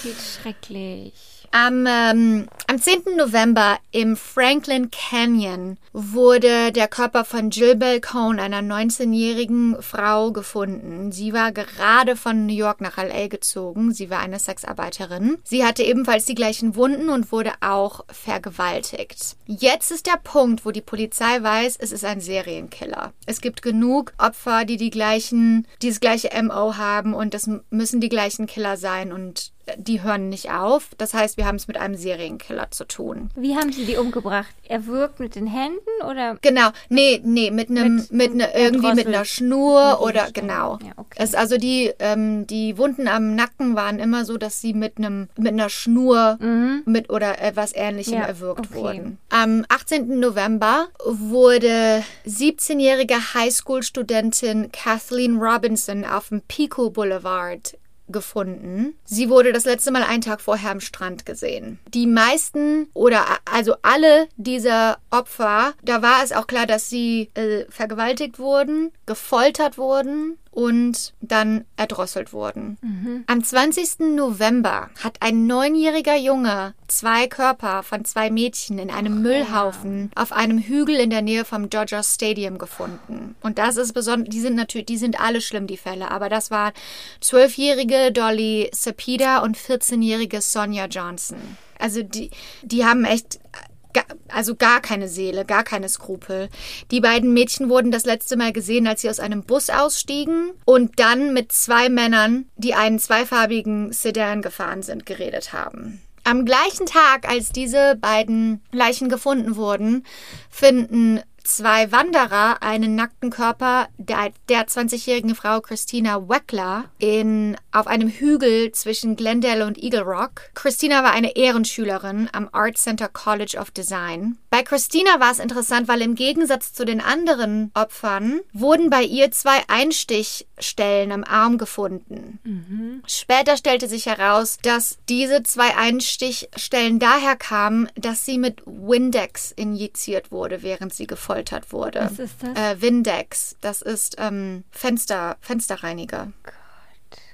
Wie schrecklich. Am, ähm, am 10. November im Franklin Canyon wurde der Körper von Jill Bell Cohn, einer 19-jährigen Frau, gefunden. Sie war gerade von New York nach LA gezogen. Sie war eine Sexarbeiterin. Sie hatte ebenfalls die gleichen Wunden und wurde auch vergewaltigt. Jetzt ist der Punkt, wo die Polizei weiß, es ist ein Serienkiller. Es gibt genug Opfer, die die gleichen, dieses gleiche MO haben und das müssen die gleichen Killer sein und die hören nicht auf. Das heißt, wir haben es mit einem Serienkiller zu tun. Wie haben sie die umgebracht? Er wirkt mit den Händen oder? Genau, nee, nee, mit einem, Mit- mit, ne, irgendwie mit einer Schnur Mit oder genau. Ja, okay. Es, also die, ähm, die Wunden am Nacken waren immer so, dass sie mit einem, mit einer Schnur mit oder etwas Ähnlichem Mhm. Ja, erwürgt okay. wurden. Am 18. November wurde 17-jährige Highschool-Studentin Kathleen Robinson auf dem Pico Boulevard gefunden. Sie wurde das letzte Mal einen Tag vorher am Strand gesehen. Die meisten oder also alle dieser Opfer, da war es auch klar, dass sie äh, vergewaltigt wurden, gefoltert wurden und dann erdrosselt wurden. Am 20. November hat ein neunjähriger Junge zwei Körper von zwei Mädchen in einem Müllhaufen auf einem Hügel in der Nähe vom Dodger Stadium gefunden. Und das ist besonders, die sind natürlich, die sind alle schlimm, die Fälle, aber das waren zwölfjährige Dolly Sapida und 14-jährige Sonja Johnson. Also die, die haben echt Also gar keine Seele, gar keine Skrupel. Die beiden Mädchen wurden das letzte Mal gesehen, als sie aus einem Bus ausstiegen und dann mit zwei Männern, die einen zweifarbigen Sedan gefahren sind, geredet haben. Am gleichen Tag, als diese beiden Leichen gefunden wurden, finden zwei Wanderer einen nackten Körper der, der 20-jährigen Frau Christina Weckler in, auf einem Hügel zwischen Glendale und Eagle Rock. Christina war eine Ehrenschülerin am Art Center College of Design. Bei Christina war es interessant, weil im Gegensatz zu den anderen Opfern wurden bei ihr zwei Einstichstellen am Arm gefunden. Später stellte sich heraus, dass diese zwei Einstichstellen daher kamen, dass sie mit Windex injiziert wurde, während sie gefoltert wurde. Was ist das? Äh, Windex, das ist ähm, Fenster, Fensterreiniger.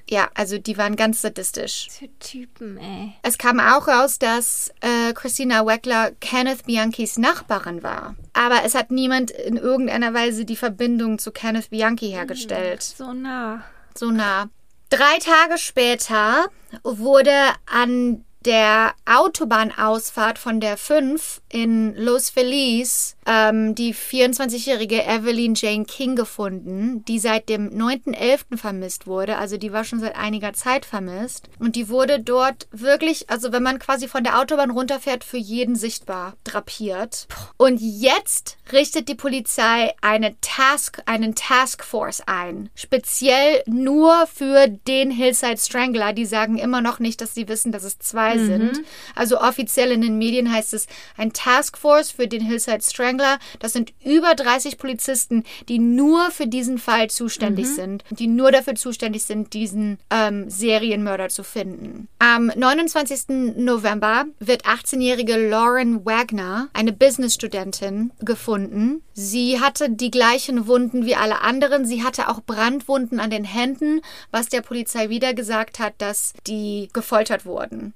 Ja, also die waren ganz sadistisch. Was für Typen, ey. Es kam auch raus, dass äh, Christina Weckler Kenneth Bianchis Nachbarin war. Aber es hat niemand in irgendeiner Weise die Verbindung zu Kenneth Bianchi hergestellt. So nah. So nah. Drei Tage später wurde an der Autobahnausfahrt von der 5 in Los Feliz ähm, die 24-jährige Evelyn Jane King gefunden, die seit dem 9.11. vermisst wurde. Also die war schon seit einiger Zeit vermisst. Und die wurde dort wirklich, also wenn man quasi von der Autobahn runterfährt, für jeden sichtbar drapiert. Und jetzt richtet die Polizei eine Task, einen Taskforce ein. Speziell nur für den Hillside Strangler. Die sagen immer noch nicht, dass sie wissen, dass es zwei sind. Also offiziell in den Medien heißt es ein Taskforce für den Hillside Strangler. Das sind über 30 Polizisten, die nur für diesen Fall zuständig sind. Die nur dafür zuständig sind, diesen ähm, Serienmörder zu finden. Am 29. November wird 18-jährige Lauren Wagner, eine Businessstudentin, gefunden. Sie hatte die gleichen Wunden wie alle anderen. Sie hatte auch Brandwunden an den Händen, was der Polizei wieder gesagt hat, dass die gefoltert wurden.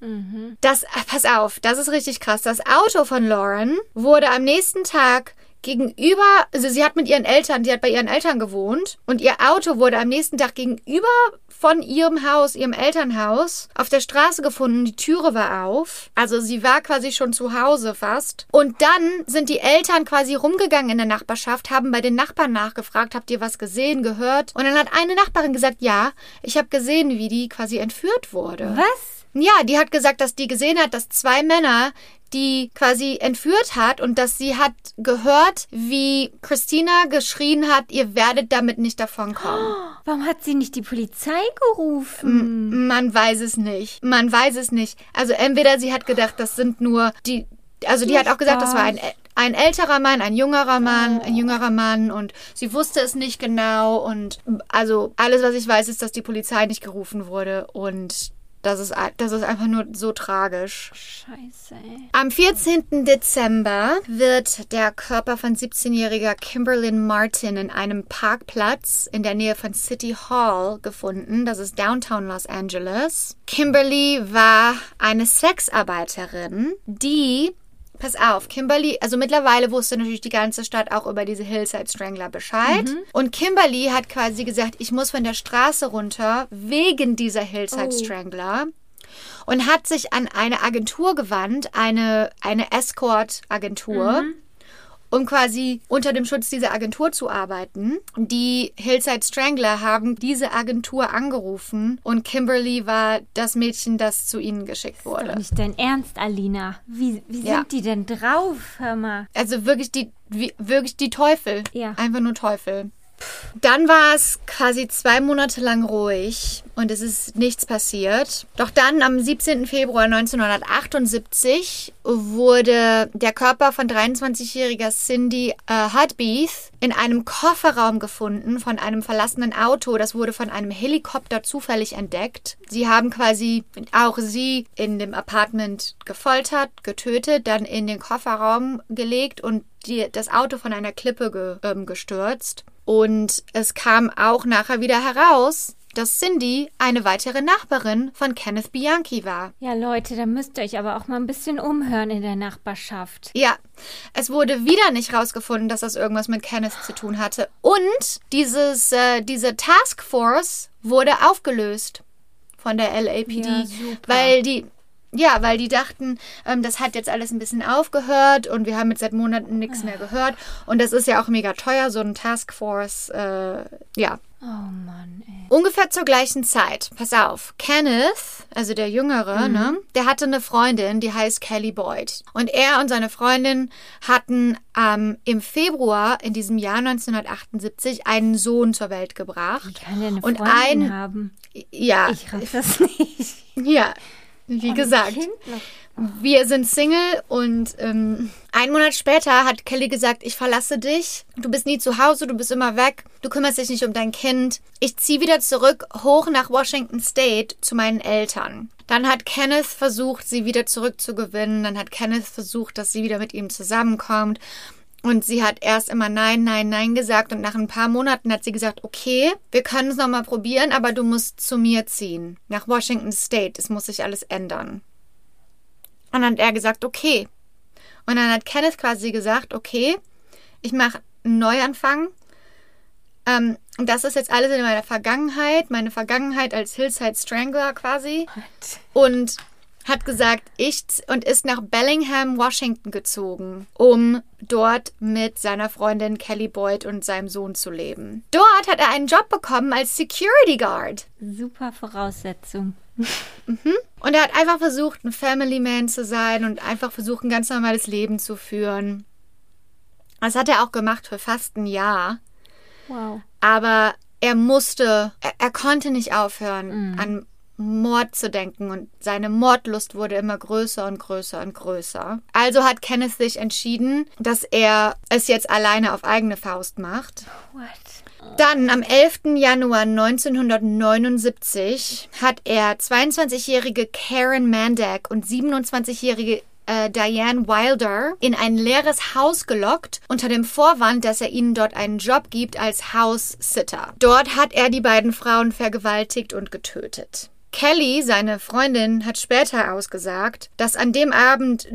Das, ah, pass auf, das ist richtig krass. Das Auto von Lauren wurde am nächsten Tag gegenüber, also sie hat mit ihren Eltern, sie hat bei ihren Eltern gewohnt und ihr Auto wurde am nächsten Tag gegenüber von ihrem Haus, ihrem Elternhaus, auf der Straße gefunden. Die Türe war auf. Also sie war quasi schon zu Hause fast. Und dann sind die Eltern quasi rumgegangen in der Nachbarschaft, haben bei den Nachbarn nachgefragt, habt ihr was gesehen, gehört? Und dann hat eine Nachbarin gesagt, ja, ich habe gesehen, wie die quasi entführt wurde. Was? Ja, die hat gesagt, dass die gesehen hat, dass zwei Männer die quasi entführt hat und dass sie hat gehört, wie Christina geschrien hat, ihr werdet damit nicht davonkommen. Warum hat sie nicht die Polizei gerufen? Man weiß es nicht. Man weiß es nicht. Also entweder sie hat gedacht, das sind nur die, also die hat auch gesagt, das war ein, ein älterer Mann, ein jüngerer Mann, ein jüngerer Mann und sie wusste es nicht genau und also alles, was ich weiß, ist, dass die Polizei nicht gerufen wurde und das ist, das ist einfach nur so tragisch. Scheiße, ey. Am 14. Dezember wird der Körper von 17-jähriger Kimberlyn Martin in einem Parkplatz in der Nähe von City Hall gefunden. Das ist Downtown Los Angeles. Kimberly war eine Sexarbeiterin, die Pass auf, Kimberly, also mittlerweile wusste natürlich die ganze Stadt auch über diese Hillside Strangler Bescheid. Und Kimberly hat quasi gesagt, ich muss von der Straße runter wegen dieser Hillside Strangler und hat sich an eine Agentur gewandt, eine, eine Escort-Agentur, um quasi unter dem Schutz dieser Agentur zu arbeiten. Die Hillside Strangler haben diese Agentur angerufen und Kimberly war das Mädchen, das zu ihnen geschickt Doch wurde. nicht dein Ernst, Alina. Wie, wie Ja. sind die denn drauf, hör mal? Also wirklich die, wie, wirklich die Teufel. Ja. Einfach nur Teufel. Dann war es quasi zwei Monate lang ruhig und es ist nichts passiert. Doch dann am 17. Februar 1978 wurde der Körper von 23-jähriger Cindy äh, Hudbeath in einem Kofferraum gefunden von einem verlassenen Auto. Das wurde von einem Helikopter zufällig entdeckt. Sie haben quasi auch sie in dem Apartment gefoltert, getötet, dann in den Kofferraum gelegt und die, das Auto von einer Klippe ge, ähm, gestürzt. Und es kam auch nachher wieder heraus, dass Cindy eine weitere Nachbarin von Kenneth Bianchi war. Ja, Leute, da müsst ihr euch aber auch mal ein bisschen umhören in der Nachbarschaft. Ja, es wurde wieder nicht rausgefunden, dass das irgendwas mit Kenneth zu tun hatte. Und dieses, äh, diese Taskforce wurde aufgelöst von der LAPD, Ja, super. weil die ja, weil die dachten, ähm, das hat jetzt alles ein bisschen aufgehört und wir haben jetzt seit Monaten nichts mehr gehört. Und das ist ja auch mega teuer, so ein Taskforce, äh, ja. Oh Mann, ey. Ungefähr zur gleichen Zeit, pass auf, Kenneth, also der Jüngere, ne, der hatte eine Freundin, die heißt Kelly Boyd. Und er und seine Freundin hatten ähm, im Februar in diesem Jahr 1978 einen Sohn zur Welt gebracht. Kann der eine Und Freundin ein- haben? Ja, Ich raff das nicht. ja, wie gesagt. Wir sind Single und ähm, ein Monat später hat Kelly gesagt, ich verlasse dich. Du bist nie zu Hause, du bist immer weg. Du kümmerst dich nicht um dein Kind. Ich ziehe wieder zurück hoch nach Washington State zu meinen Eltern. Dann hat Kenneth versucht, sie wieder zurückzugewinnen. Dann hat Kenneth versucht, dass sie wieder mit ihm zusammenkommt. Und sie hat erst immer Nein, Nein, Nein gesagt. Und nach ein paar Monaten hat sie gesagt, okay, wir können es nochmal probieren, aber du musst zu mir ziehen. Nach Washington State. Es muss sich alles ändern. Und dann hat er gesagt, okay. Und dann hat Kenneth quasi gesagt, okay, ich mache einen Neuanfang. Ähm, und das ist jetzt alles in meiner Vergangenheit, meine Vergangenheit als Hillside Strangler quasi. Und hat gesagt, ich und ist nach Bellingham, Washington gezogen, um dort mit seiner Freundin Kelly Boyd und seinem Sohn zu leben. Dort hat er einen Job bekommen als Security Guard. Super Voraussetzung. Und er hat einfach versucht, ein Family Man zu sein und einfach versucht, ein ganz normales Leben zu führen. Das hat er auch gemacht für fast ein Jahr. Wow. Aber er musste, er, er konnte nicht aufhören, an Mord zu denken und seine Mordlust wurde immer größer und größer und größer. Also hat Kenneth sich entschieden, dass er es jetzt alleine auf eigene Faust macht. What? Dann am 11. Januar 1979 hat er 22-jährige Karen Mandak und 27-jährige äh, Diane Wilder in ein leeres Haus gelockt, unter dem Vorwand, dass er ihnen dort einen Job gibt als House-Sitter. Dort hat er die beiden Frauen vergewaltigt und getötet. Kelly, seine Freundin, hat später ausgesagt, dass an dem Abend,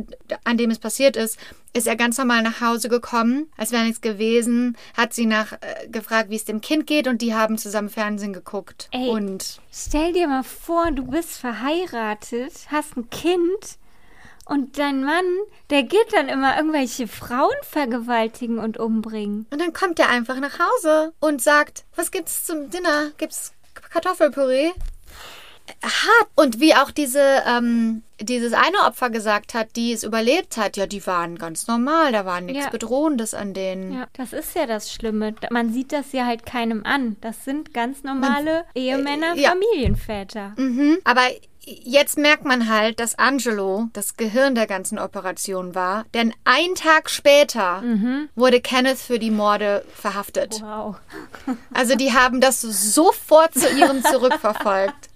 an dem es passiert ist, ist er ganz normal nach Hause gekommen, als wäre nichts gewesen, hat sie nach äh, gefragt, wie es dem Kind geht und die haben zusammen Fernsehen geguckt. Ey. Und Stell dir mal vor, du bist verheiratet, hast ein Kind und dein Mann, der geht dann immer irgendwelche Frauen vergewaltigen und umbringen. Und dann kommt er einfach nach Hause und sagt, was gibt's zum Dinner? Gibt's Kartoffelpüree? Hart. Und wie auch diese, ähm, dieses eine Opfer gesagt hat, die es überlebt hat, ja, die waren ganz normal, da war nichts Ja. Bedrohendes an denen. Ja, das ist ja das Schlimme. Man sieht das ja halt keinem an. Das sind ganz normale Ehemänner, ja. Familienväter. Mhm. Aber jetzt merkt man halt, dass Angelo das Gehirn der ganzen Operation war. Denn ein Tag später wurde Kenneth für die Morde verhaftet. Wow. Also die haben das sofort zu ihrem zurückverfolgt.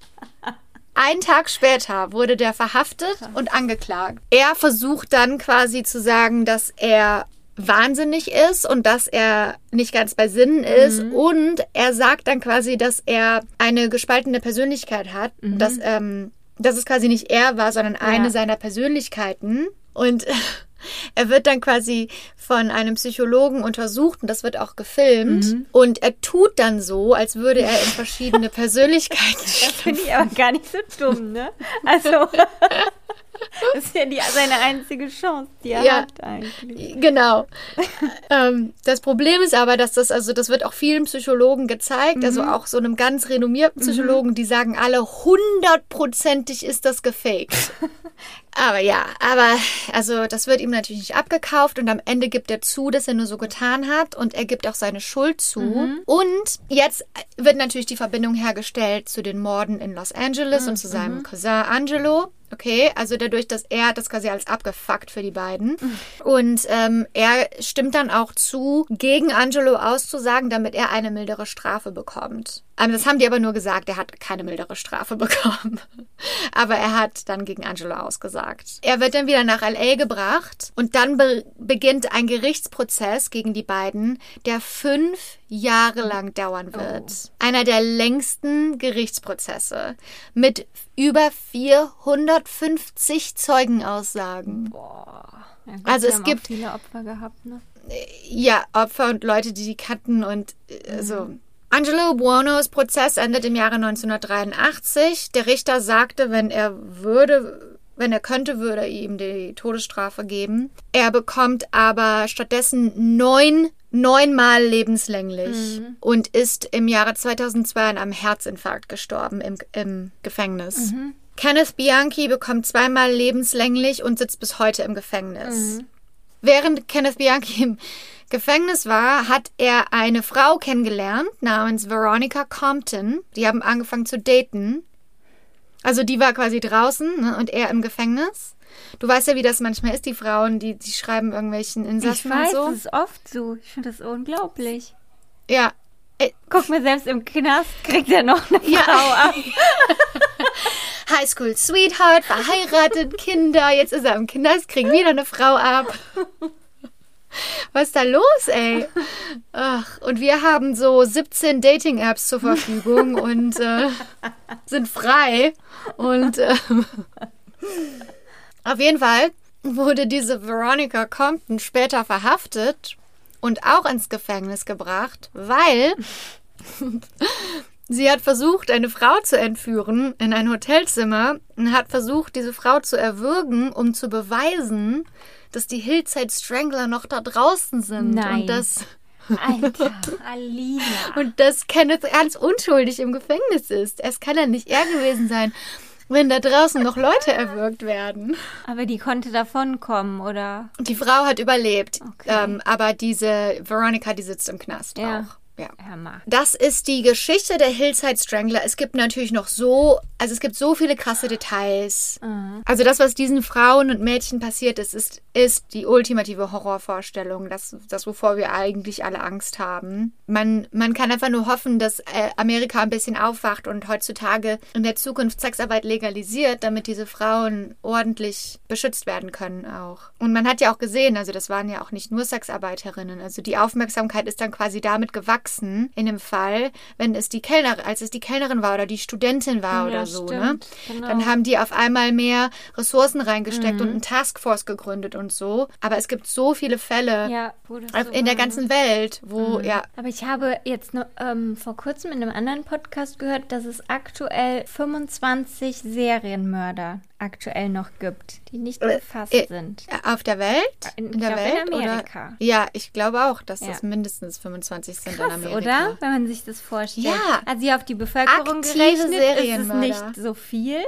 Ein Tag später wurde der verhaftet und angeklagt. Er versucht dann quasi zu sagen, dass er wahnsinnig ist und dass er nicht ganz bei Sinnen ist. Und er sagt dann quasi, dass er eine gespaltene Persönlichkeit hat. Dass, ähm, dass es quasi nicht er war, sondern eine seiner Persönlichkeiten. Und er wird dann quasi von einem Psychologen untersucht und das wird auch gefilmt. Und er tut dann so, als würde er in verschiedene Persönlichkeiten Das finde ich aber gar nicht so dumm, ne? Also, das ist ja die, seine einzige Chance, die er Ja. hat eigentlich. Genau. ähm, das Problem ist aber, dass das, also das wird auch vielen Psychologen gezeigt, also auch so einem ganz renommierten Psychologen, die sagen alle, hundertprozentig ist das gefaked. aber ja, aber also das wird ihm natürlich nicht abgekauft und am Ende gibt er zu, dass er nur so getan hat und er gibt auch seine Schuld zu. Und jetzt wird natürlich die Verbindung hergestellt zu den Morden in Los Angeles und zu seinem Cousin Angelo. Okay, also dadurch, dass er hat das quasi als abgefuckt für die beiden. Und ähm, er stimmt dann auch zu, gegen Angelo auszusagen, damit er eine mildere Strafe bekommt. Ähm, das haben die aber nur gesagt, er hat keine mildere Strafe bekommen. aber er hat dann gegen Angelo ausgesagt. Er wird dann wieder nach LA gebracht und dann be beginnt ein Gerichtsprozess gegen die beiden, der fünf Jahre lang dauern wird. Einer der längsten Gerichtsprozesse mit über 450 Zeugenaussagen. Ja, gut, Also es gibt- auch viele Opfer gehabt, ne? Ja, Opfer und Leute, die die kannten und äh, so. Angelo Buonos Prozess endet im Jahre 1983. Der Richter sagte, wenn er würde, wenn er könnte, würde er ihm die Todesstrafe geben. Er bekommt aber stattdessen neun, neunmal lebenslänglich und ist im Jahre 2002 an einem Herzinfarkt gestorben im, im Gefängnis. Kenneth Bianchi bekommt zweimal lebenslänglich und sitzt bis heute im Gefängnis. Während Kenneth Bianchi im Gefängnis war, hat er eine Frau kennengelernt namens Veronica Compton. Die haben angefangen zu daten. Also die war quasi draußen ne, und er im Gefängnis. Du weißt ja, wie das manchmal ist, die Frauen, die, die schreiben irgendwelchen Ich Insassen weiß, und so. das ist oft so. Ich finde das unglaublich. Ja. Äh, Guck mal, selbst im Knast kriegt er noch eine Ja. Frau ab. Highschool Sweetheart, verheiratet, Kinder, jetzt ist er im Knast, kriegt wieder eine Frau ab. Was ist da los, ey? Ach, und wir haben so 17 Dating-Apps zur Verfügung und äh, sind frei. Und äh, auf jeden Fall wurde diese Veronica Compton später verhaftet und auch ins Gefängnis gebracht, weil Sie hat versucht, eine Frau zu entführen in ein Hotelzimmer und hat versucht, diese Frau zu erwürgen, um zu beweisen, dass die Hillside Strangler noch da draußen sind. Nein. Und dass, Alter, Alina. und dass Kenneth ganz unschuldig im Gefängnis ist. Es kann ja nicht er gewesen sein, wenn da draußen noch Leute erwürgt werden. Aber die konnte davonkommen, oder? Die Frau hat überlebt, Okay. ähm, aber diese Veronica, die sitzt im Knast Ja. auch. Ja. Das ist die Geschichte der Hillside Strangler. Es gibt natürlich noch so, also es gibt so viele krasse Details. Also das, was diesen Frauen und Mädchen passiert ist, ist, ist die ultimative Horrorvorstellung. Das, das, wovor wir eigentlich alle Angst haben. Man, man kann einfach nur hoffen, dass äh, Amerika ein bisschen aufwacht und heutzutage in der Zukunft Sexarbeit legalisiert, damit diese Frauen ordentlich beschützt werden können auch. Und man hat ja auch gesehen, also das waren ja auch nicht nur Sexarbeiterinnen. Also die Aufmerksamkeit ist dann quasi damit gewachsen, wachsen in dem Fall, wenn es die Kellnerin, als es die Kellnerin war oder die Studentin war Ja, oder so, ne? stimmt. Genau. Dann haben die auf einmal mehr Ressourcen reingesteckt Mhm. und eine Taskforce gegründet und so. Aber es gibt so viele Fälle ja, wo das auf- so in der war, ne? ganzen Welt, wo, ja, Aber ich habe jetzt nur, ähm, vor kurzem in einem anderen Podcast gehört, dass es aktuell 25 Serienmörder aktuell noch gibt, die nicht Äh, gefasst äh, sind. auf der Welt? In- In, der Welt? in Oder? Amerika. Ja, ich glaube auch, dass Ja. das mindestens 25 sind in Krass, Amerika. oder? Wenn man sich das vorstellt. Ja. Also auf die Bevölkerung Aktive gerechnet ist es nicht so viel.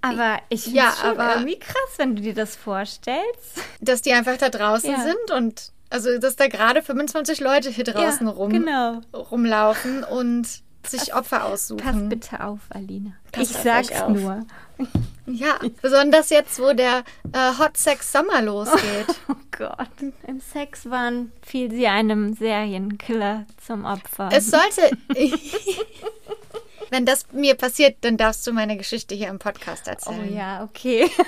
Aber ich finde Ja, es schon aber- irgendwie krass, wenn du dir das vorstellst. Dass die einfach da draußen Ja. sind und also dass da gerade 25 Leute hier draußen Ja, rum, genau. rumlaufen und sich Opfer aussuchen. Pass bitte auf, Alina. Pass ich sag's nur. Ja, besonders jetzt, wo der äh, Hot Sex Sommer losgeht. Oh Gott. Im Sex waren fiel sie einem Serienkiller zum Opfer. es sollte. Wenn das mir passiert, dann darfst du meine Geschichte hier im Podcast oh erzählen. ja, okay.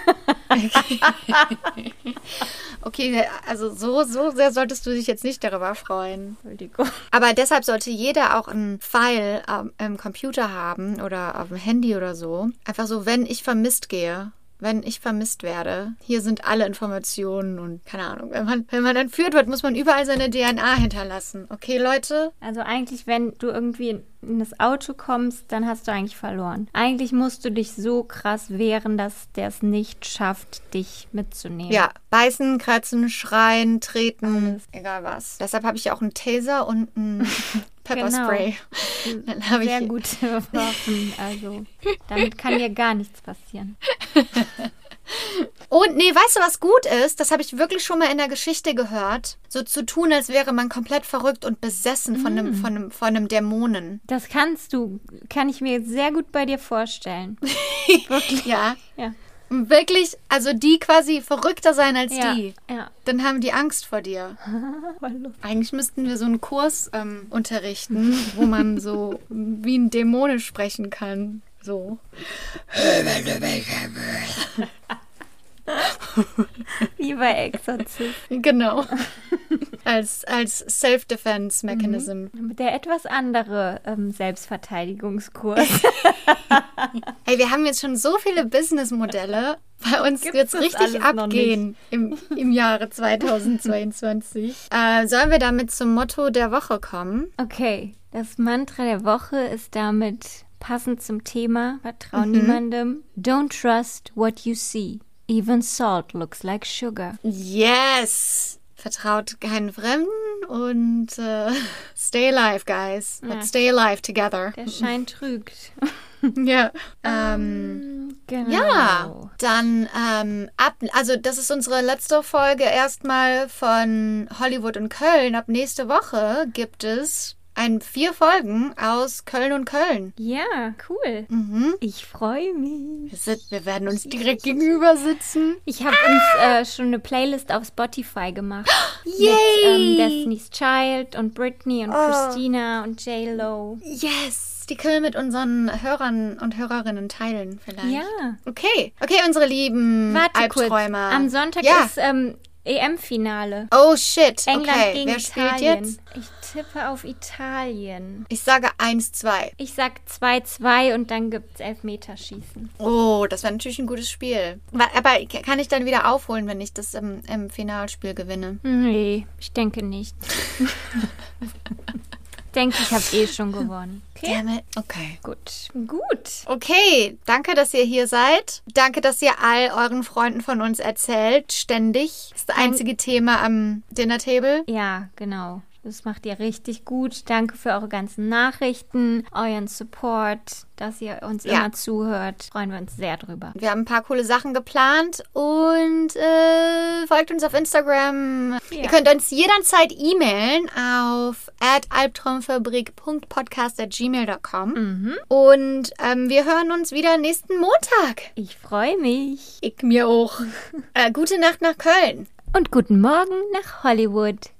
Okay, also so, so sehr solltest du dich jetzt nicht darüber freuen. Entschuldigung. Aber deshalb sollte jeder auch einen File ähm, im Computer haben oder auf dem Handy oder so. Einfach so, wenn ich vermisst gehe, wenn ich vermisst werde, hier sind alle Informationen und keine Ahnung. Wenn man, wenn man entführt wird, muss man überall seine DNA hinterlassen. Okay, Leute? Also eigentlich, wenn du irgendwie in das Auto kommst, dann hast du eigentlich verloren. Eigentlich musst du dich so krass wehren, dass der es nicht schafft, dich mitzunehmen. Ja, beißen, kratzen, schreien, treten, egal was. Deshalb habe ich auch einen Taser und ein Pepperspray. Dann habe Sehr ich gute Waffen. Also damit kann dir gar nichts passieren. Und nee, weißt du, was gut ist? Das habe ich wirklich schon mal in der Geschichte gehört. So zu tun, als wäre man komplett verrückt und besessen von, einem, von, einem, von einem Dämonen. Das kannst du, kann ich mir sehr gut bei dir vorstellen. Wirklich. Ja. Ja. Wirklich, also die quasi verrückter sein als Ja. die. ja. Dann haben die Angst vor dir. Eigentlich müssten wir so einen Kurs ähm, unterrichten, wo man so wie ein Dämone sprechen kann. So. Wie bei Exorzist. Genau. als als Self-Defense-Mechanism. Der etwas andere ähm, Selbstverteidigungskurs. Ey, wir haben jetzt schon so viele Businessmodelle. Bei uns Gibt wird es es richtig abgehen im, im Jahre 2022. äh, sollen wir damit zum Motto der Woche kommen? Okay, das Mantra der Woche ist damit passend zum Thema Vertrau Mhm. niemandem. Don't trust what you see. Even salt looks like sugar. Yes! Vertraut keinen Fremden und äh, stay alive, guys. Ja. But stay alive together. Der Schein trügt. Ja. Ähm, Genau. ja, dann ähm, ab, also das ist unsere letzte Folge erstmal von Hollywood und Köln. Ab nächste Woche gibt es ein vier Folgen aus Köln und Köln. Ja, cool. Mhm. Ich freue mich. Wir, sind, wir werden uns direkt gegenüber sitzen. Ich habe uns äh, schon eine Playlist auf Spotify gemacht. Yay! Mit ähm, Destiny's Child und Britney und Oh. Christina und J-Lo. Yes, die können wir mit unseren Hörern und Hörerinnen teilen vielleicht. Ja. Okay, okay, unsere lieben Warte kurz. Albträumer. Am Sonntag ja. ist ähm, EM-Finale. Oh shit, England okay. gegen Wer spielt Italien. jetzt? Ich tippe auf Italien. Ich sage 1-2. Ich sag 2-2 und dann gibt's Elfmeterschießen. Oh, das wäre natürlich ein gutes Spiel. Aber kann ich dann wieder aufholen, wenn ich das im, im Finalspiel gewinne? Nee, ich denke nicht. denke, ich habe eh schon gewonnen. Okay? Damn it. Okay. Gut. Gut. Okay, danke, dass ihr hier seid. Danke, dass ihr all euren Freunden von uns erzählt, ständig. Das ist das einzige Thema am Dinner-Table. Ja, genau. Das macht ihr richtig gut. Danke für eure ganzen Nachrichten, euren Support, dass ihr uns Ja. immer zuhört. Freuen wir uns sehr drüber. Wir haben ein paar coole Sachen geplant und äh, folgt uns auf Instagram. Ja. Ihr könnt uns jederzeit e-mailen auf albtraumfabrik.podcast.gmail.com Mhm. und ähm, wir hören uns wieder nächsten Montag. Ich freue mich. Ich mir auch. äh, gute Nacht nach Köln. Und guten Morgen nach Hollywood.